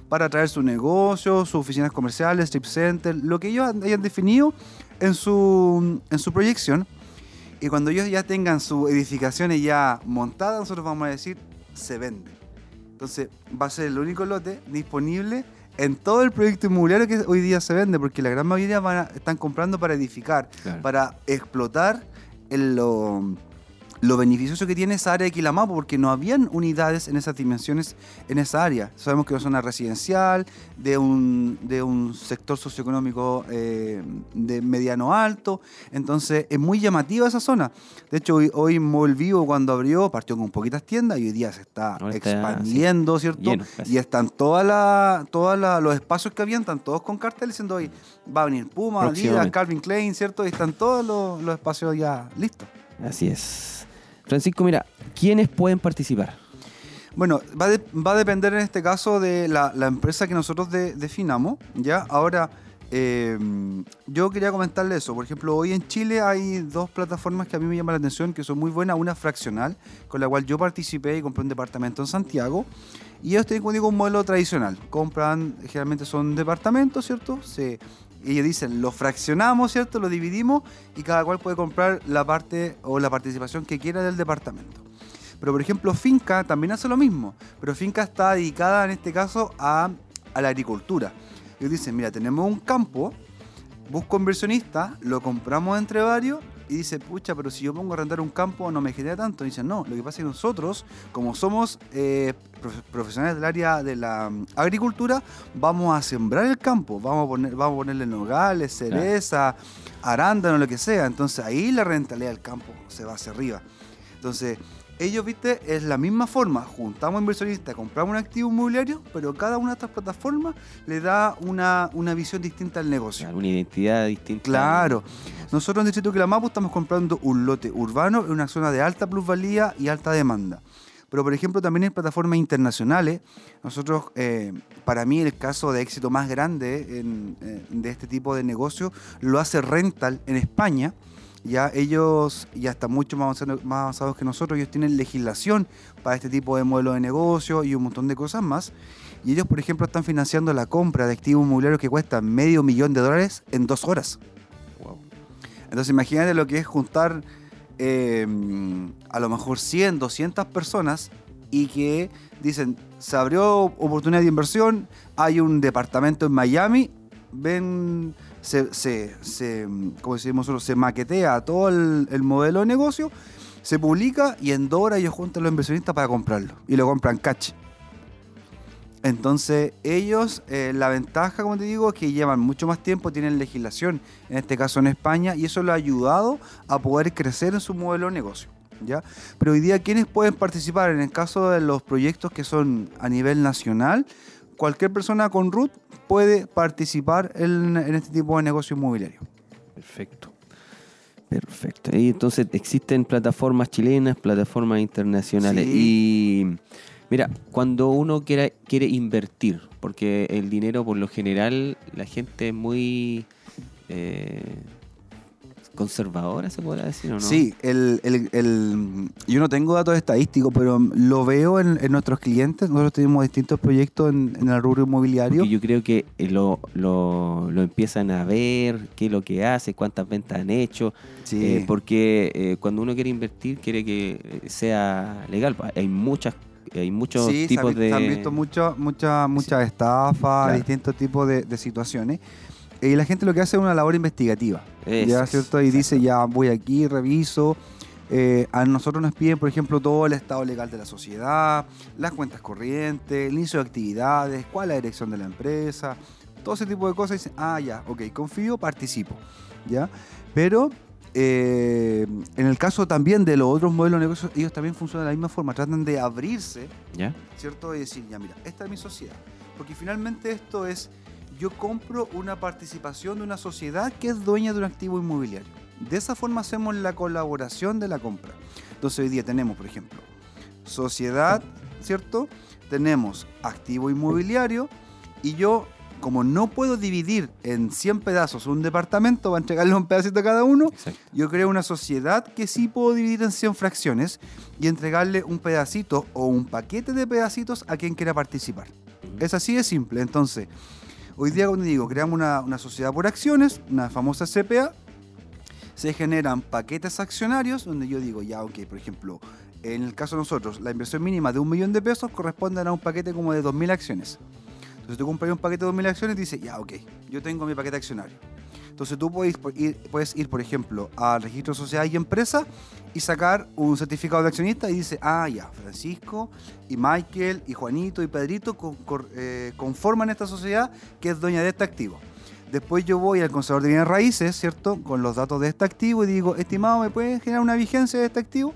J: para traer su negocio, sus oficinas comerciales, strip center, lo que ellos hayan definido en su, en su proyección. Y cuando ellos ya tengan sus edificaciones ya montadas, nosotros vamos a decir, se vende. Entonces va a ser el único lote disponible en todo el proyecto inmobiliario que hoy día se vende, porque la gran mayoría van a- están comprando para edificar,
A: Claro.
J: para explotar el- lo, lo beneficioso que tiene esa área de Quilamapo, porque no habían unidades en esas dimensiones en esa área. Sabemos que es una zona residencial, de un, de un sector socioeconómico eh, de mediano alto, entonces es muy llamativa esa zona. De hecho, hoy, hoy Mall Vivo cuando abrió partió con poquitas tiendas y hoy día se está
A: Ahora está,
J: expandiendo, ¿cierto?
A: lleno,
J: y están todas la, todas la- los espacios que habían, están todos con carteles diciendo hoy va a venir Puma, Adidas. Calvin Klein, ¿cierto? Y están todos los, los espacios ya listos.
A: Así es. Francisco, mira, ¿quiénes pueden participar?
J: Bueno, va, a depender en este caso de la, empresa que nosotros de- definamos, ¿ya? Ahora, eh, yo quería comentarle eso. Por ejemplo, hoy en Chile hay dos plataformas que a mí me llaman la atención, que son muy buenas. Una fraccional, con la cual yo participé y compré un departamento en Santiago. Y ellos tienen, como digo, un modelo tradicional. Compran, generalmente son departamentos, ¿cierto? Se, ellos dicen, lo fraccionamos, ¿cierto? Lo dividimos y cada cual puede comprar la parte o la participación que quiera del departamento. Pero por ejemplo, Finca también hace lo mismo, pero Finca está dedicada en este caso a, la agricultura. Ellos dicen, mira, tenemos un campo, busco inversionista, lo compramos entre varios y dice, pucha, pero si yo pongo a arrendar un campo no me genera tanto. Y dicen, no, lo que pasa es que nosotros, como somos eh, profe- profesionales del área de la mm, agricultura, vamos a sembrar el campo, vamos a, poner, vamos a ponerle nogales, cereza, arándano, lo que sea. Entonces ahí la rentabilidad del campo se va hacia arriba. Entonces, ellos, viste, es la misma forma. Juntamos inversionistas, compramos un activo inmobiliario, pero cada una de estas plataformas le da una, una visión distinta al negocio.
A: Una identidad distinta.
J: Claro. Nosotros en Distrito Quilamapu estamos comprando un lote urbano en una zona de alta plusvalía y alta demanda. Pero, por ejemplo, también en plataformas internacionales, nosotros, eh, para mí, el caso de éxito más grande en- eh, de este tipo de negocio lo hace Rental en España. Ya ellos, ya están mucho más avanzados, más avanzados que nosotros, ellos tienen legislación para este tipo de modelo de negocio y un montón de cosas más. Y ellos, por ejemplo, están financiando la compra de activos inmobiliarios que cuestan medio millón de dólares en dos horas. Entonces imagínate lo que es juntar eh, a lo mejor 100, 200 personas y que dicen, se abrió oportunidad de inversión, hay un departamento en Miami, ven, se, se, se como decimos nosotros, se maquetea todo el, el modelo de negocio, se publica y en dos horas ellos juntan los inversionistas para comprarlo y lo compran cash. Entonces, ellos, eh, la ventaja, como te digo, es que llevan mucho más tiempo, tienen legislación, en este caso en España, y eso lo ha ayudado a poder crecer en su modelo de negocio. ¿ya? Pero hoy día, ¿quiénes pueden participar? En el caso de los proyectos que son a nivel nacional, cualquier persona con RUT puede participar en, en este tipo de negocio inmobiliario.
A: Perfecto. Perfecto. Y entonces existen plataformas chilenas, plataformas internacionales. Y mira, cuando uno quiere, quiere invertir, porque el dinero por lo general la gente es muy eh, conservadora, se podrá decir, ¿o no?
J: Sí, el, el- el- yo no tengo datos estadísticos, pero lo veo en, en nuestros clientes. Nosotros tenemos distintos proyectos en, en el rubro inmobiliario.
A: Porque yo creo que eh, lo, lo, lo empiezan a ver, qué es lo que hace, cuántas ventas han hecho.
J: Sí.
A: eh, porque eh, cuando uno quiere invertir, quiere que sea legal. Pa- Hay muchas, hay muchos
J: Sí, se han
A: tipos
J: visto-
A: de.
J: se han visto muchas muchas muchas estafas,
A: Claro.
J: distintos tipos de, de situaciones. Y la gente lo que hace es una labor investigativa.
A: Eso
J: ¿ya,
A: es,
J: ¿cierto? Y dice, ya voy aquí, reviso. Eh, a nosotros nos piden, por ejemplo, todo el estado legal de la sociedad, las cuentas corrientes, el inicio de actividades, cuál es la dirección de la empresa, todo ese tipo de cosas. Y dicen, ah, ya, ok, confío, participo. ¿ya? Pero eh, en el caso también de los otros modelos de negocios, ellos también funcionan de la misma forma, tratan de abrirse
A: ¿Ya?
J: ¿cierto? Y decir, ya mira, esta es mi sociedad. Porque finalmente esto es, yo compro una participación de una sociedad que es dueña de un activo inmobiliario. De esa forma hacemos la colaboración de la compra. Entonces hoy día tenemos, por ejemplo, sociedad, ¿cierto? Tenemos activo inmobiliario y yo, como no puedo dividir en 100 pedazos un departamento para entregarle un pedacito a cada uno,
A: Exacto.
J: yo creo una sociedad que sí puedo dividir en 100 fracciones y entregarle un pedacito o un paquete de pedacitos a quien quiera participar. Es así de simple. Entonces, hoy día, cuando digo, creamos una, una sociedad por acciones, una famosa CPA, se generan paquetes accionarios donde yo digo, ya, ok, por ejemplo, en el caso de nosotros, la inversión mínima de un millón de pesos corresponde a un paquete como de 2.000 acciones. Entonces tú compras un paquete de 2.000 acciones y dices, ya, ok, yo tengo mi paquete accionario. Entonces tú puedes ir, puedes ir, por ejemplo, al registro de sociedad y empresa y sacar un certificado de accionista y dice, ah, ya, Francisco y Michael y Juanito y Pedrito eh, conforman esta sociedad que es dueña de este activo. Después yo voy al conservador de bienes raíces, ¿cierto? Con los datos de este activo y digo, estimado, ¿me puede generar una vigencia de este activo?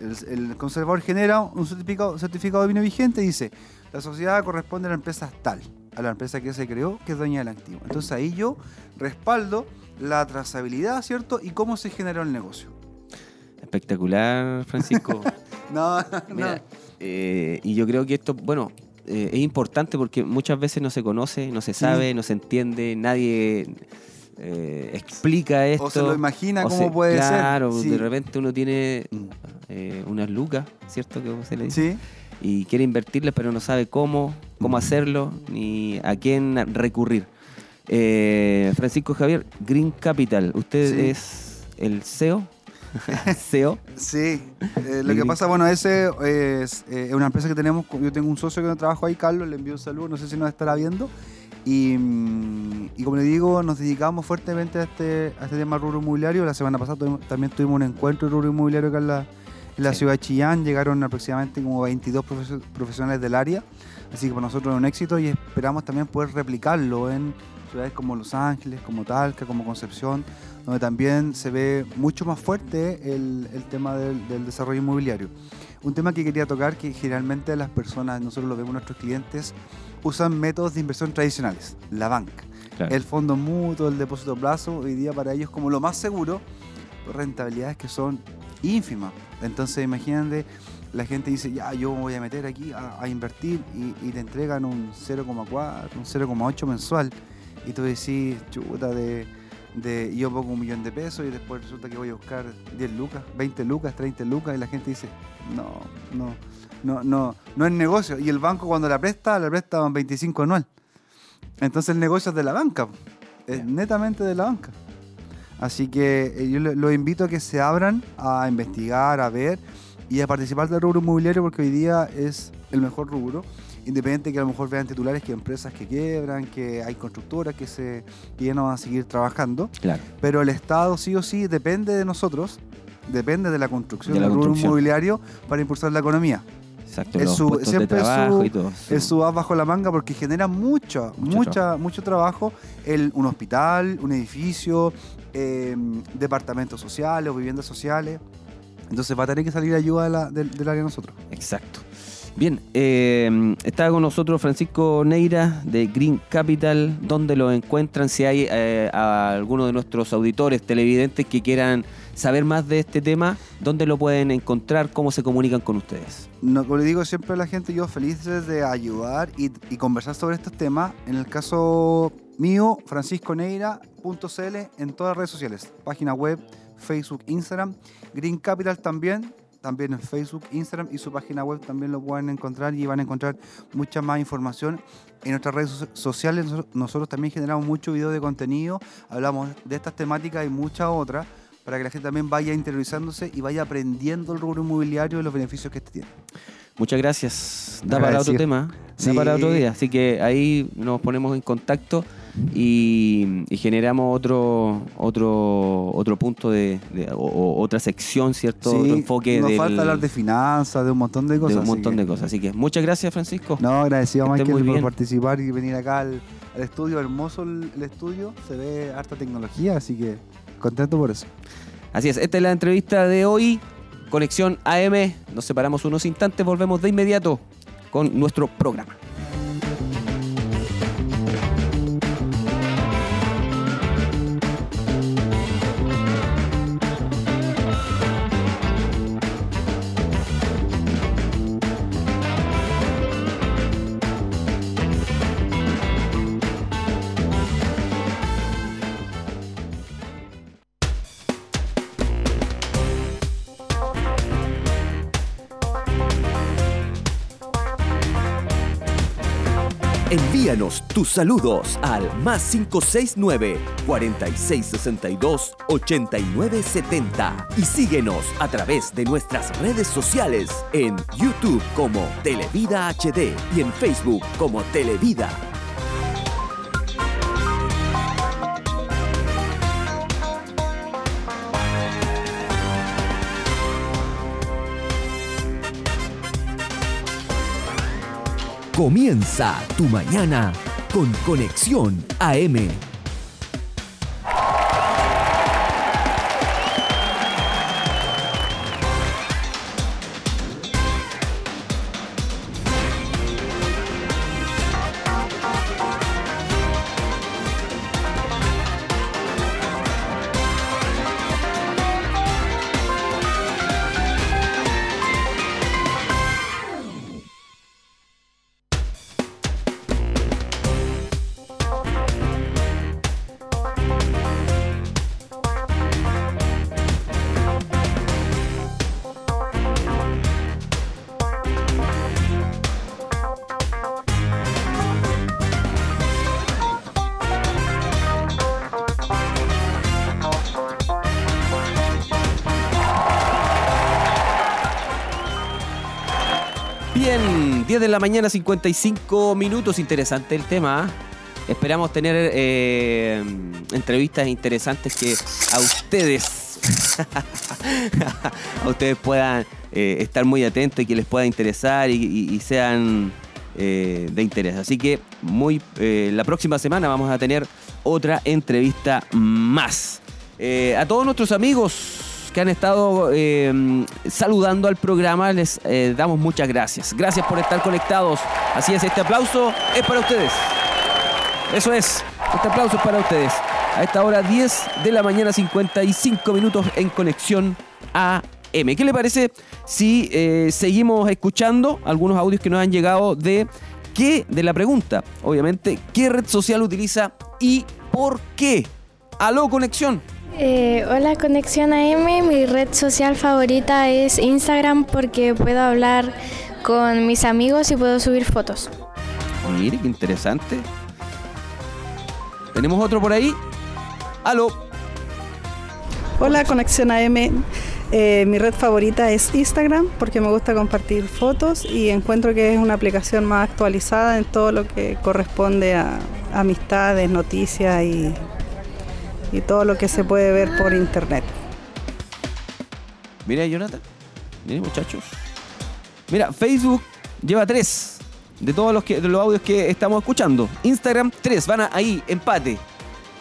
J: El, el conservador genera un certificado, certificado de bien vigente y dice, la sociedad corresponde a la empresa tal, a la empresa que se creó, que es dueña del activo. Entonces ahí yo respaldo la trazabilidad, ¿cierto? Y cómo se generó el negocio.
A: Espectacular, Francisco.
J: No, no.
A: Eh, y yo creo que esto, bueno, eh, es importante porque muchas veces no se conoce, no se sabe, no se entiende, nadie eh, explica esto.
J: O se lo imagina cómo
A: se-
J: puede ser.
A: Claro,
J: Sí.
A: de repente uno tiene unas lucas, ¿cierto? Que se le dice.
J: Sí.
A: Y quiere invertirlas, pero no sabe cómo, cómo hacerlo, ni a quién recurrir. Eh, Francisco Javier, Green Capital, usted
J: Sí.
A: es el CEO. CEO.
J: Sí, eh, lo que pasa, bueno, ese es eh, es una empresa que tenemos, yo tengo un socio que trabaja ahí, Carlos, le envío un saludo, no sé si nos estará viendo. Y, mm, y como le digo, nos dedicamos fuertemente a este, a este tema rubro inmobiliario. La semana pasada tuvimos- también tuvimos un encuentro de rubro inmobiliario acá en la, en la
A: Sí.
J: ciudad de Chillán. Llegaron aproximadamente como 22 profes- profesionales del área. Así que para nosotros es un éxito y esperamos también poder replicarlo en ciudades como Los Ángeles, como Talca, como Concepción, donde también se ve mucho más fuerte el, el tema del, del desarrollo inmobiliario. Un tema que quería tocar, que generalmente las personas, nosotros lo vemos nuestros clientes, usan métodos de inversión tradicionales, la banca.
A: Claro.
J: El fondo mutuo, el depósito a plazo, hoy día para ellos como lo más seguro, rentabilidades que son ínfimas. Entonces imagínate, la gente dice, ya, yo me voy a meter aquí a, a invertir y, y te entregan un 0,4, un 0,8 mensual. Y tú decís, chuta, de, de yo pongo un millón de pesos y después resulta que voy a buscar 10 lucas, 20 lucas, 30 lucas y la gente dice, no, no, no, no, no es negocio. Y el banco cuando la presta, la presta en 25 anual. Entonces el negocio es de la banca, es netamente de la banca. Así que eh, yo lo- los invito a que se abran a investigar, a ver y a participar del rubro inmobiliario porque hoy día es el mejor rubro. Independiente que a lo mejor vean titulares que empresas que quiebran, que hay constructoras que, se, que ya no van a seguir trabajando.
A: Claro.
J: Pero el Estado sí o sí depende de nosotros, depende de la construcción
A: De la
J: del rubro inmobiliario para impulsar la economía.
A: Exacto,
J: Es su-
A: de
J: siempre es
A: trabajo
J: su-
A: y todo.
J: Es su as bajo la manga porque genera mucho,
A: Mucho
J: mucha, mucho trabajo. El, un hospital, un edificio, eh, departamentos sociales o viviendas sociales. Entonces va a tener que salir ayuda de la- del, del área de nosotros.
A: Exacto. Bien, eh, está con nosotros Francisco Neira de Green Capital. ¿Dónde lo encuentran? Si hay eh, a alguno de nuestros auditores, televidentes que quieran saber más de este tema, ¿dónde lo pueden encontrar? ¿Cómo se comunican con ustedes?
J: No, como le digo siempre a la gente, yo feliz de ayudar y, y conversar sobre estos temas. En el caso mío, francisconeira.cl en todas las redes sociales. Página web, Facebook, Instagram. Green Capital también, también en Facebook, Instagram y su página web también lo pueden encontrar y van a encontrar mucha más información. En nuestras redes so- sociales nosotros, también generamos mucho video de contenido, hablamos de estas temáticas y muchas otras para que la gente también vaya interioриzándose y vaya aprendiendo el rubro inmobiliario y los beneficios que este tiene.
A: Muchas gracias. Da para otro tema, da
J: Sí.
A: para otro día. Así que ahí nos ponemos en contacto y, y generamos otro otro otro punto de, de- o, o otra sección, ¿cierto?
J: Sí,
A: otro enfoque
J: nos
A: del-
J: falta hablar de finanzas, de un montón de cosas.
A: de un montón
J: que-
A: de cosas. Así que muchas gracias, Francisco.
J: No, agradecido
A: estés
J: Michael
A: muy
J: por participar y venir acá al, al estudio, hermoso el, el estudio, se ve harta tecnología, así que contento por eso.
A: Así es, esta es la entrevista de hoy. Conexión AM. Nos separamos unos instantes, volvemos de inmediato con nuestro programa.
C: Envíanos tus saludos al más 569 4662 8970 y síguenos a través de nuestras redes sociales en YouTube como Televida HD y en Facebook como Televida. Comienza tu mañana con Conexión AM.
A: De la mañana, 55 minutos. Interesante el tema. ¿eh? Esperamos tener eh, entrevistas interesantes que a ustedes, a ustedes puedan eh, estar muy atentos y que les pueda interesar y, y- sean eh, de interés. Así que muy la próxima semana vamos a tener otra entrevista más. A todos nuestros amigos que han estado eh, saludando al programa, les eh, damos muchas gracias. Gracias por estar conectados. Así es, este aplauso es para ustedes. Eso es, este aplauso es para ustedes. A esta hora 10 de la mañana, 55 minutos en conexión AM. ¿Qué le parece si eh, seguimos escuchando algunos audios que nos han llegado de qué, de la pregunta, obviamente, qué red social utiliza y por qué? Aló, conexión.
K: Eh, hola, Conexión AM. Mi red social favorita es Instagram porque puedo hablar con mis amigos y puedo subir fotos.
A: Mire, qué interesante. ¿Tenemos otro por ahí? Aló.
L: Hola, Conexión AM. Eh, mi red favorita es Instagram porque me gusta compartir fotos y encuentro que es una aplicación más actualizada en todo lo que corresponde a amistades, noticias y, y todo lo que se puede ver por internet.
A: Mira, Jonathan. Mira, muchachos. Mira, Facebook lleva tres de todos los, que, de los audios que estamos escuchando. Instagram, tres. Van a- ahí, empate.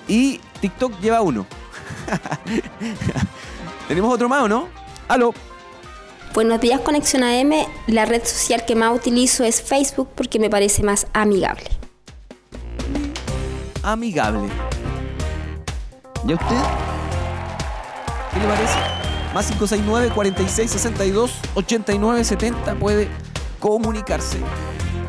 A: Y TikTok lleva uno. ¿Tenemos otro más o no? Aló.
E: Buenos días, Conexión AM. La red social que más utilizo es Facebook porque me parece más amigable.
A: Amigable. ¿Y a usted? ¿Qué le parece? Más 569 46 62 89 70 puede comunicarse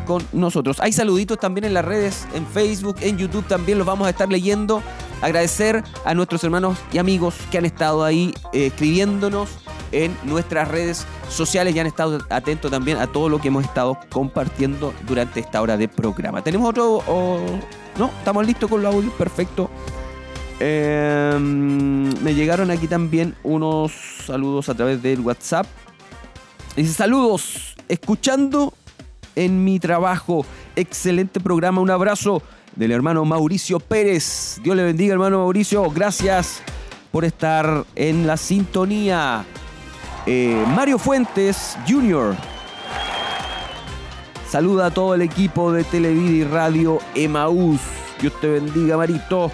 A: con nosotros. Hay saluditos también en las redes, en Facebook, en YouTube también los vamos a estar leyendo. Agradecer a nuestros hermanos y amigos que han estado ahí eh, escribiéndonos en nuestras redes sociales y han estado atentos también a todo lo que hemos estado compartiendo durante esta hora de programa. ¿Tenemos otro no? ¿Estamos listos con los audios? Perfecto. Eh, me llegaron aquí también unos saludos a través del WhatsApp. Dice saludos, escuchando en mi trabajo. Excelente programa, un abrazo del hermano Mauricio Pérez. Dios le bendiga, hermano Mauricio. Gracias por estar en la sintonía. Eh, Mario Fuentes Jr. Saluda a todo el equipo de Televida y Radio Emaús. Dios te bendiga, Marito.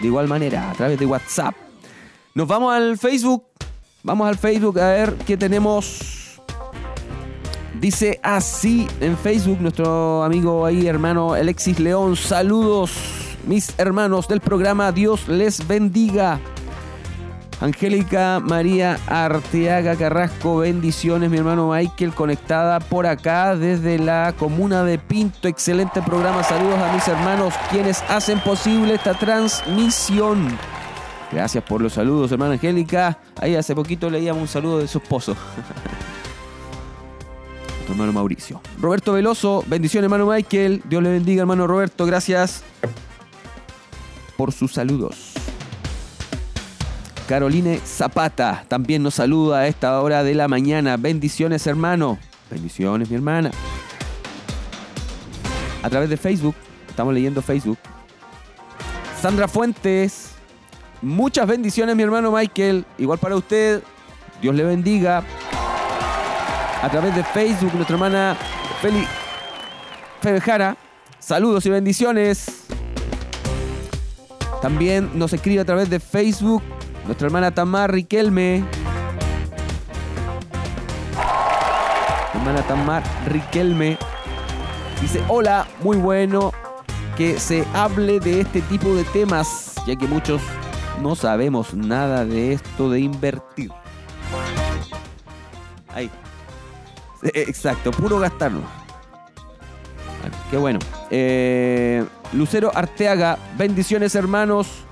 A: De igual manera, a través de WhatsApp. Nos vamos al Facebook. Vamos al Facebook a ver qué tenemos. Dice así en Facebook nuestro amigo ahí, hermano Alexis León. Saludos, mis hermanos del programa. Dios les bendiga. Angélica María Arteaga Carrasco, bendiciones, mi hermano Michael, conectada por acá desde la comuna de Pinto. Excelente programa. Saludos a mis hermanos quienes hacen posible esta transmisión. Gracias por los saludos, hermana Angélica. Ahí hace poquito leíamos un saludo de su esposo. Tu hermano Mauricio. Roberto Veloso, bendiciones, hermano Michael. Dios le bendiga, hermano Roberto. Gracias por sus saludos. Caroline Zapata también nos saluda a esta hora de la mañana. Bendiciones, hermano. Bendiciones, mi hermana. A través de Facebook, estamos leyendo Facebook. Sandra Fuentes, muchas bendiciones, mi hermano Michael. Igual para usted, Dios le bendiga. A través de Facebook, nuestra hermana Feli Febejara, saludos y bendiciones. También nos escribe a través de Facebook nuestra hermana Tamar Riquelme. Hermana Tamar Riquelme. Dice, hola, muy bueno que se hable de este tipo de temas, ya que muchos no sabemos nada de esto de invertir. Ahí. Eh, Exacto, puro gastarlo. Qué bueno. Eh, Lucero Arteaga, bendiciones hermanos.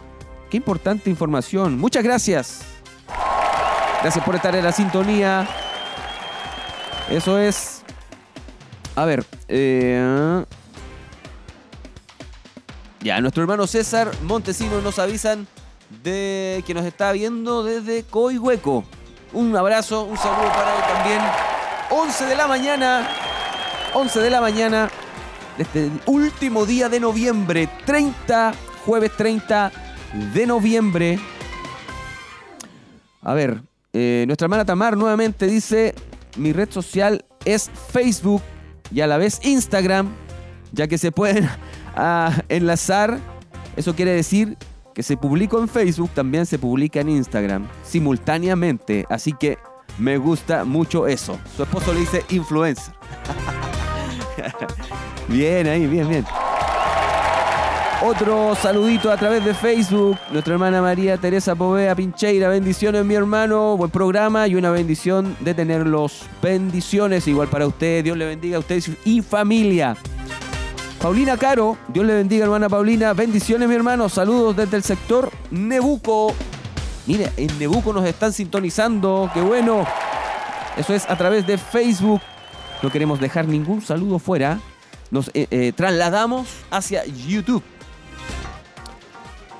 A: Importante información. Muchas gracias. Gracias por estar en la sintonía. Eso es. A ver. eh, Ya, nuestro hermano César Montesinos nos avisan de que nos está viendo desde Coihueco. Un abrazo, un saludo para él también. 11 de la mañana. 11 de la mañana de este último día de noviembre. 30, jueves 30 de noviembre. A ver, eh, nuestra hermana Tamar nuevamente dice, mi red social es Facebook y a la vez Instagram, ya que se pueden ah, enlazar. Eso quiere decir que se publicó en Facebook, también se publica en Instagram simultáneamente. Así que me gusta mucho eso. Su esposo le dice influencer. bien ahí, bien, bien. Otro saludito a través de Facebook. Nuestra hermana María Teresa Povea Pincheira. Bendiciones, mi hermano. Buen programa y una bendición de tenerlos. Bendiciones igual para usted. Dios le bendiga a usted y familia. Paulina Caro, Dios le bendiga, hermana Paulina. Bendiciones, mi hermano. Saludos desde el sector Nebuco. Mire, en Nebuco nos están sintonizando. ¡Qué bueno! Eso es a través de Facebook. No queremos dejar ningún saludo fuera. Nos eh, eh, trasladamos hacia YouTube.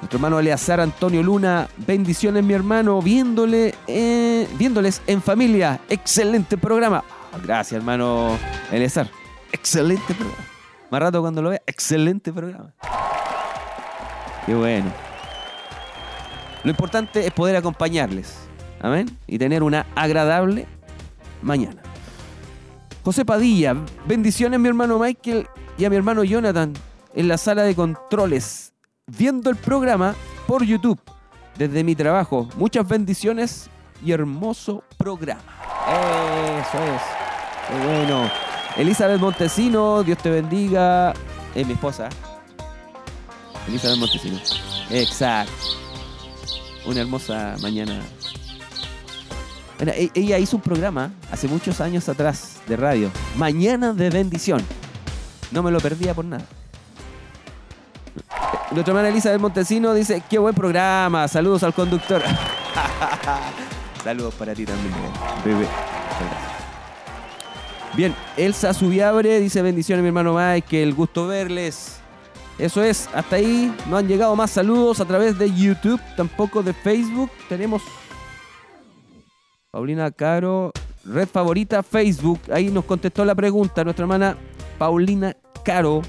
A: Nuestro hermano Eleazar Antonio Luna, bendiciones mi hermano, viéndole, eh, viéndoles en familia. Excelente programa. Gracias hermano Eleazar. Excelente programa. Más rato cuando lo vea, excelente programa. Qué bueno. Lo importante es poder acompañarles. Amén. Y tener una agradable mañana. José Padilla, bendiciones mi hermano Michael y a mi hermano Jonathan en la sala de controles, viendo el programa por YouTube desde mi trabajo. Muchas bendiciones y hermoso programa. Eso es. Qué bueno. Elizabeth Montesino, Dios te bendiga. Es mi esposa. Elizabeth Montesino. Exacto. Una hermosa mañana. E- ella hizo un programa hace muchos años atrás de radio. Mañana de bendición. No me lo perdía por nada. Nuestra hermana Elizabeth Montesino dice, qué buen programa. Saludos al conductor. Saludos para ti también, bebé. Muchas gracias. Bien, Elsa Subiabre dice bendiciones mi hermano Mike, el gusto verles. Eso es, hasta ahí no han llegado más saludos a través de YouTube, tampoco de Facebook. Tenemos Paulina Caro, red favorita Facebook. Ahí nos contestó la pregunta nuestra hermana Paulina Caro.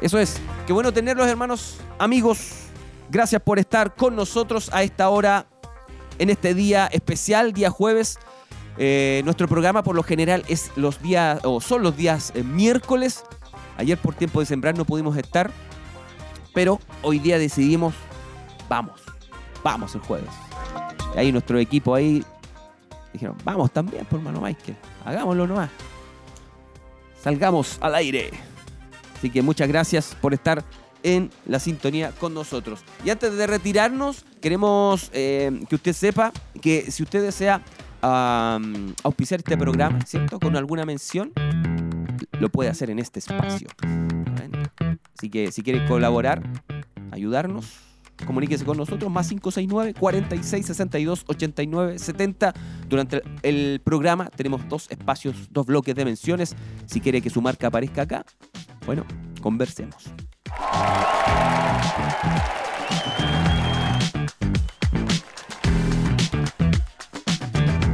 A: Eso es, qué bueno tenerlos hermanos, amigos. Gracias por estar con nosotros a esta hora, en este día especial, día jueves. Eh, nuestro programa por lo general es los días, o son los días eh, miércoles. Ayer por tiempo de sembrar no pudimos estar, pero hoy día decidimos, vamos, vamos el jueves. Ahí nuestro equipo ahí dijeron, vamos también por mano Michael, hagámoslo nomás. Salgamos al aire. Así que muchas gracias por estar en la sintonía con nosotros. Y antes de retirarnos, queremos eh, que usted sepa que si usted desea auspiciar este programa, ¿cierto? Con alguna mención, lo puede hacer en este espacio. Así que si quiere colaborar, ayudarnos, comuníquese con nosotros, más 569 46 62 89 70. Durante el programa tenemos dos espacios, dos bloques de menciones. Si quiere que su marca aparezca acá, bueno, conversemos.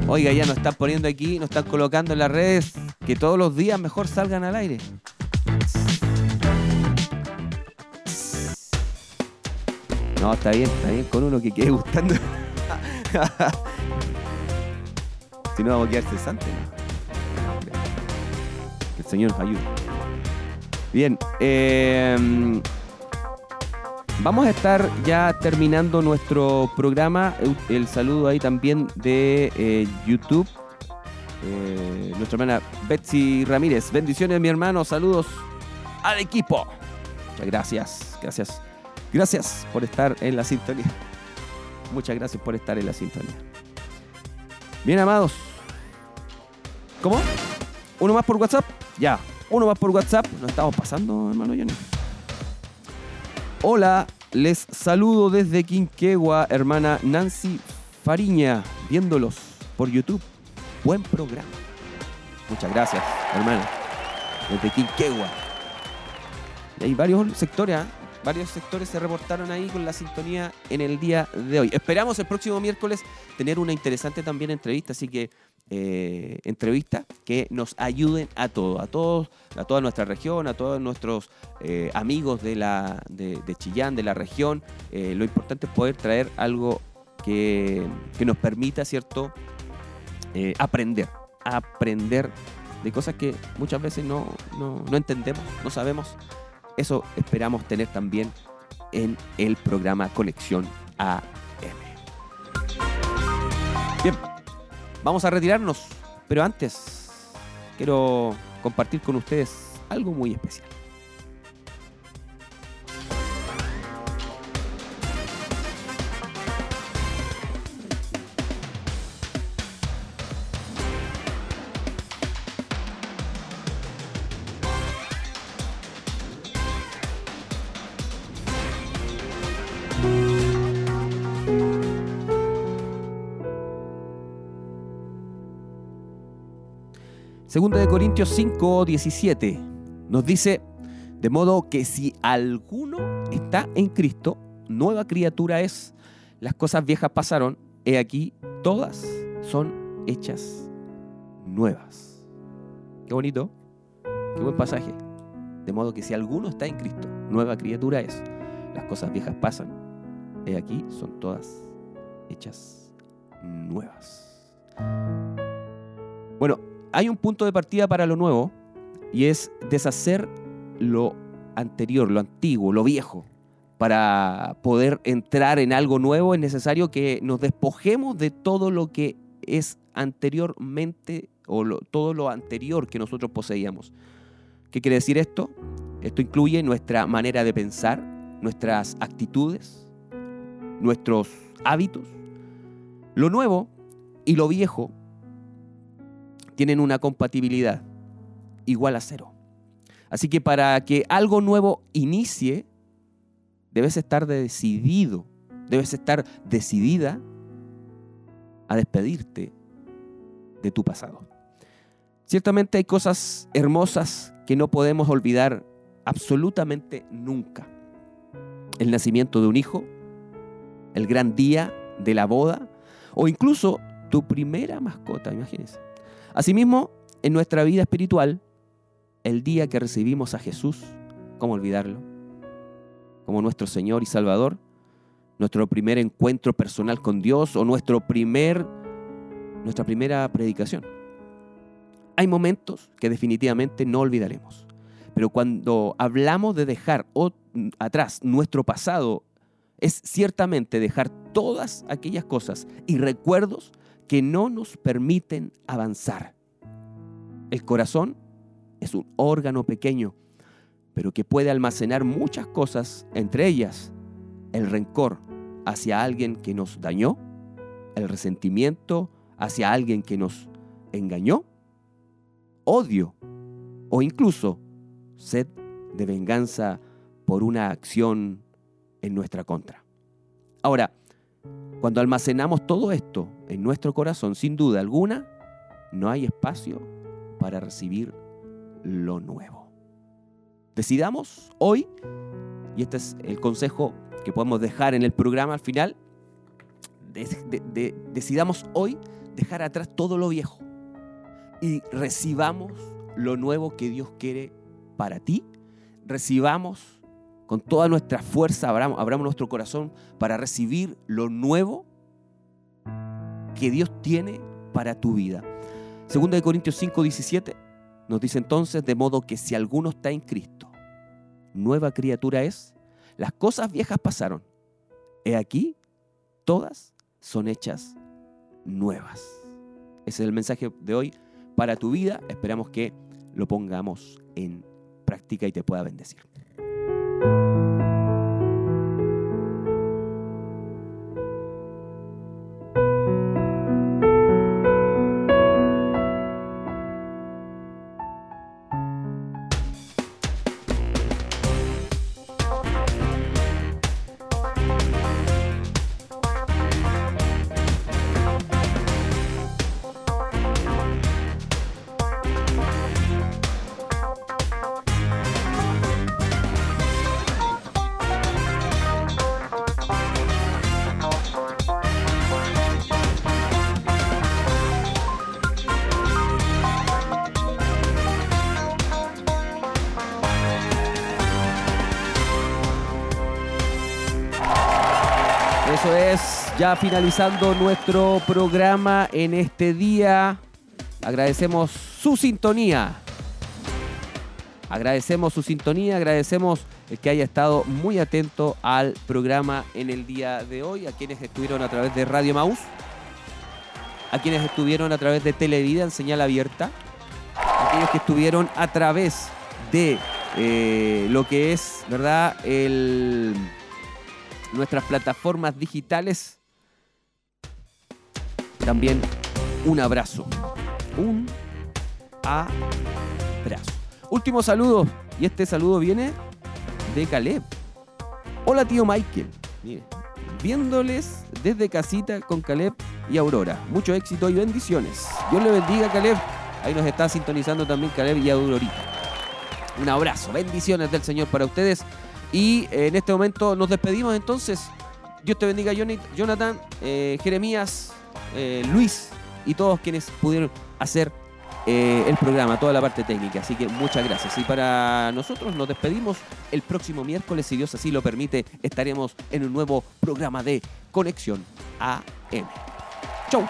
A: Oiga, ya nos están poniendo aquí, nos están colocando en las redes que todos los días mejor salgan al aire. No, está bien, está bien con uno que quede gustando. si no vamos a quedar cesantes. Que el Señor nos ayude. Bien, eh, vamos a estar ya terminando nuestro programa. El, el saludo ahí también de eh, YouTube. Eh, nuestra hermana Betsy Ramírez. Bendiciones, mi hermano. Saludos al equipo. Muchas gracias. Gracias. Gracias por estar en la sintonía. Muchas gracias por estar en la sintonía. Bien, amados. ¿Cómo? ¿Uno más por WhatsApp? Ya. Uno más por WhatsApp. Nos estamos pasando, hermano Johnny. Hola, les saludo desde Quinquegua, hermana Nancy Fariña, viéndolos por YouTube. Buen programa. Muchas gracias, hermana. Desde Quinquegua. Hay varios sectores, ¿ah? Varios sectores se reportaron ahí con la sintonía en el día de hoy. Esperamos el próximo miércoles tener una interesante también entrevista, así que eh, entrevista que nos ayuden a todos, a todos, a toda nuestra región, a todos nuestros eh, amigos de, la, de, de Chillán, de la región. Eh, lo importante es poder traer algo que, que nos permita, ¿cierto?, Eh, aprender, aprender de cosas que muchas veces no, no, no entendemos, no sabemos. Eso esperamos tener también en el programa Conexión AM. Bien, vamos a retirarnos, pero antes quiero compartir con ustedes algo muy especial. Segunda de Corintios 5, 17 nos dice, de modo que si alguno está en Cristo, nueva criatura es, las cosas viejas pasaron, he aquí, todas son hechas nuevas. Qué bonito, qué buen pasaje. De modo que si alguno está en Cristo, nueva criatura es, las cosas viejas pasan, he aquí, son todas hechas nuevas. Bueno, hay un punto de partida para lo nuevo y es deshacer lo anterior, lo antiguo, lo viejo. Para poder entrar en algo nuevo es necesario que nos despojemos de todo lo que es anteriormente o todo lo anterior que nosotros poseíamos. ¿Qué quiere decir esto? Esto incluye nuestra manera de pensar, nuestras actitudes, nuestros hábitos. Lo nuevo y lo viejo tienen una compatibilidad igual a cero. Así que para que algo nuevo inicie, debes estar decidido, debes estar decidida a despedirte de tu pasado. Ciertamente hay cosas hermosas que no podemos olvidar absolutamente nunca. El nacimiento de un hijo, el gran día de la boda o incluso tu primera mascota, imagínense. Asimismo, en nuestra vida espiritual, el día que recibimos a Jesús, ¿cómo olvidarlo? Como nuestro Señor y Salvador, nuestro primer encuentro personal con Dios o nuestro primer, nuestra primera predicación. Hay momentos que definitivamente no olvidaremos, pero cuando hablamos de dejar atrás nuestro pasado, es ciertamente dejar todas aquellas cosas y recuerdos que no nos permiten avanzar. El corazón es un órgano pequeño, pero que puede almacenar muchas cosas, entre ellas el rencor hacia alguien que nos dañó, el resentimiento hacia alguien que nos engañó, odio o incluso sed de venganza por una acción en nuestra contra. Ahora, cuando almacenamos todo esto en nuestro corazón, sin duda alguna, no hay espacio para recibir lo nuevo. Decidamos hoy, y este es el consejo que podemos dejar en el programa al final, decidamos hoy dejar atrás todo lo viejo y recibamos lo nuevo que Dios quiere para ti. Recibamos con toda nuestra fuerza, abramos, abramos nuestro corazón para recibir lo nuevo que Dios tiene para tu vida. Segunda de Corintios 5, 17 nos dice entonces, de modo que si alguno está en Cristo, nueva criatura es, las cosas viejas pasaron. He aquí, todas son hechas nuevas. Ese es el mensaje de hoy para tu vida. Esperamos que lo pongamos en práctica y te pueda bendecir. Es, ya finalizando nuestro programa en este día. Agradecemos su sintonía. Agradecemos su sintonía, agradecemos el que haya estado muy atento al programa en el día de hoy, a quienes estuvieron a través de Radio Maus, a quienes estuvieron a través de Televida en señal abierta, a aquellos que estuvieron a través de eh, lo que es, ¿verdad? El nuestras plataformas digitales. También un abrazo. Un abrazo. Último saludo. Y este saludo viene de Caleb. Hola tío Michael. viéndoles desde casita con Caleb y Aurora. Mucho éxito y bendiciones. Dios le bendiga Caleb. Ahí nos está sintonizando también Caleb y Aurorita. Un abrazo, bendiciones del Señor para ustedes. Y eh, en este momento nos despedimos entonces. Dios te bendiga, Jonat- Jonathan, eh, Jeremías, eh, Luis y todos quienes pudieron hacer el programa, toda la parte técnica. Así que muchas gracias. Y para nosotros nos despedimos el próximo miércoles, si Dios así lo permite, estaremos en un nuevo programa de Conexión AM. Chau.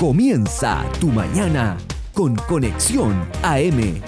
C: Comienza tu mañana con Conexión AM.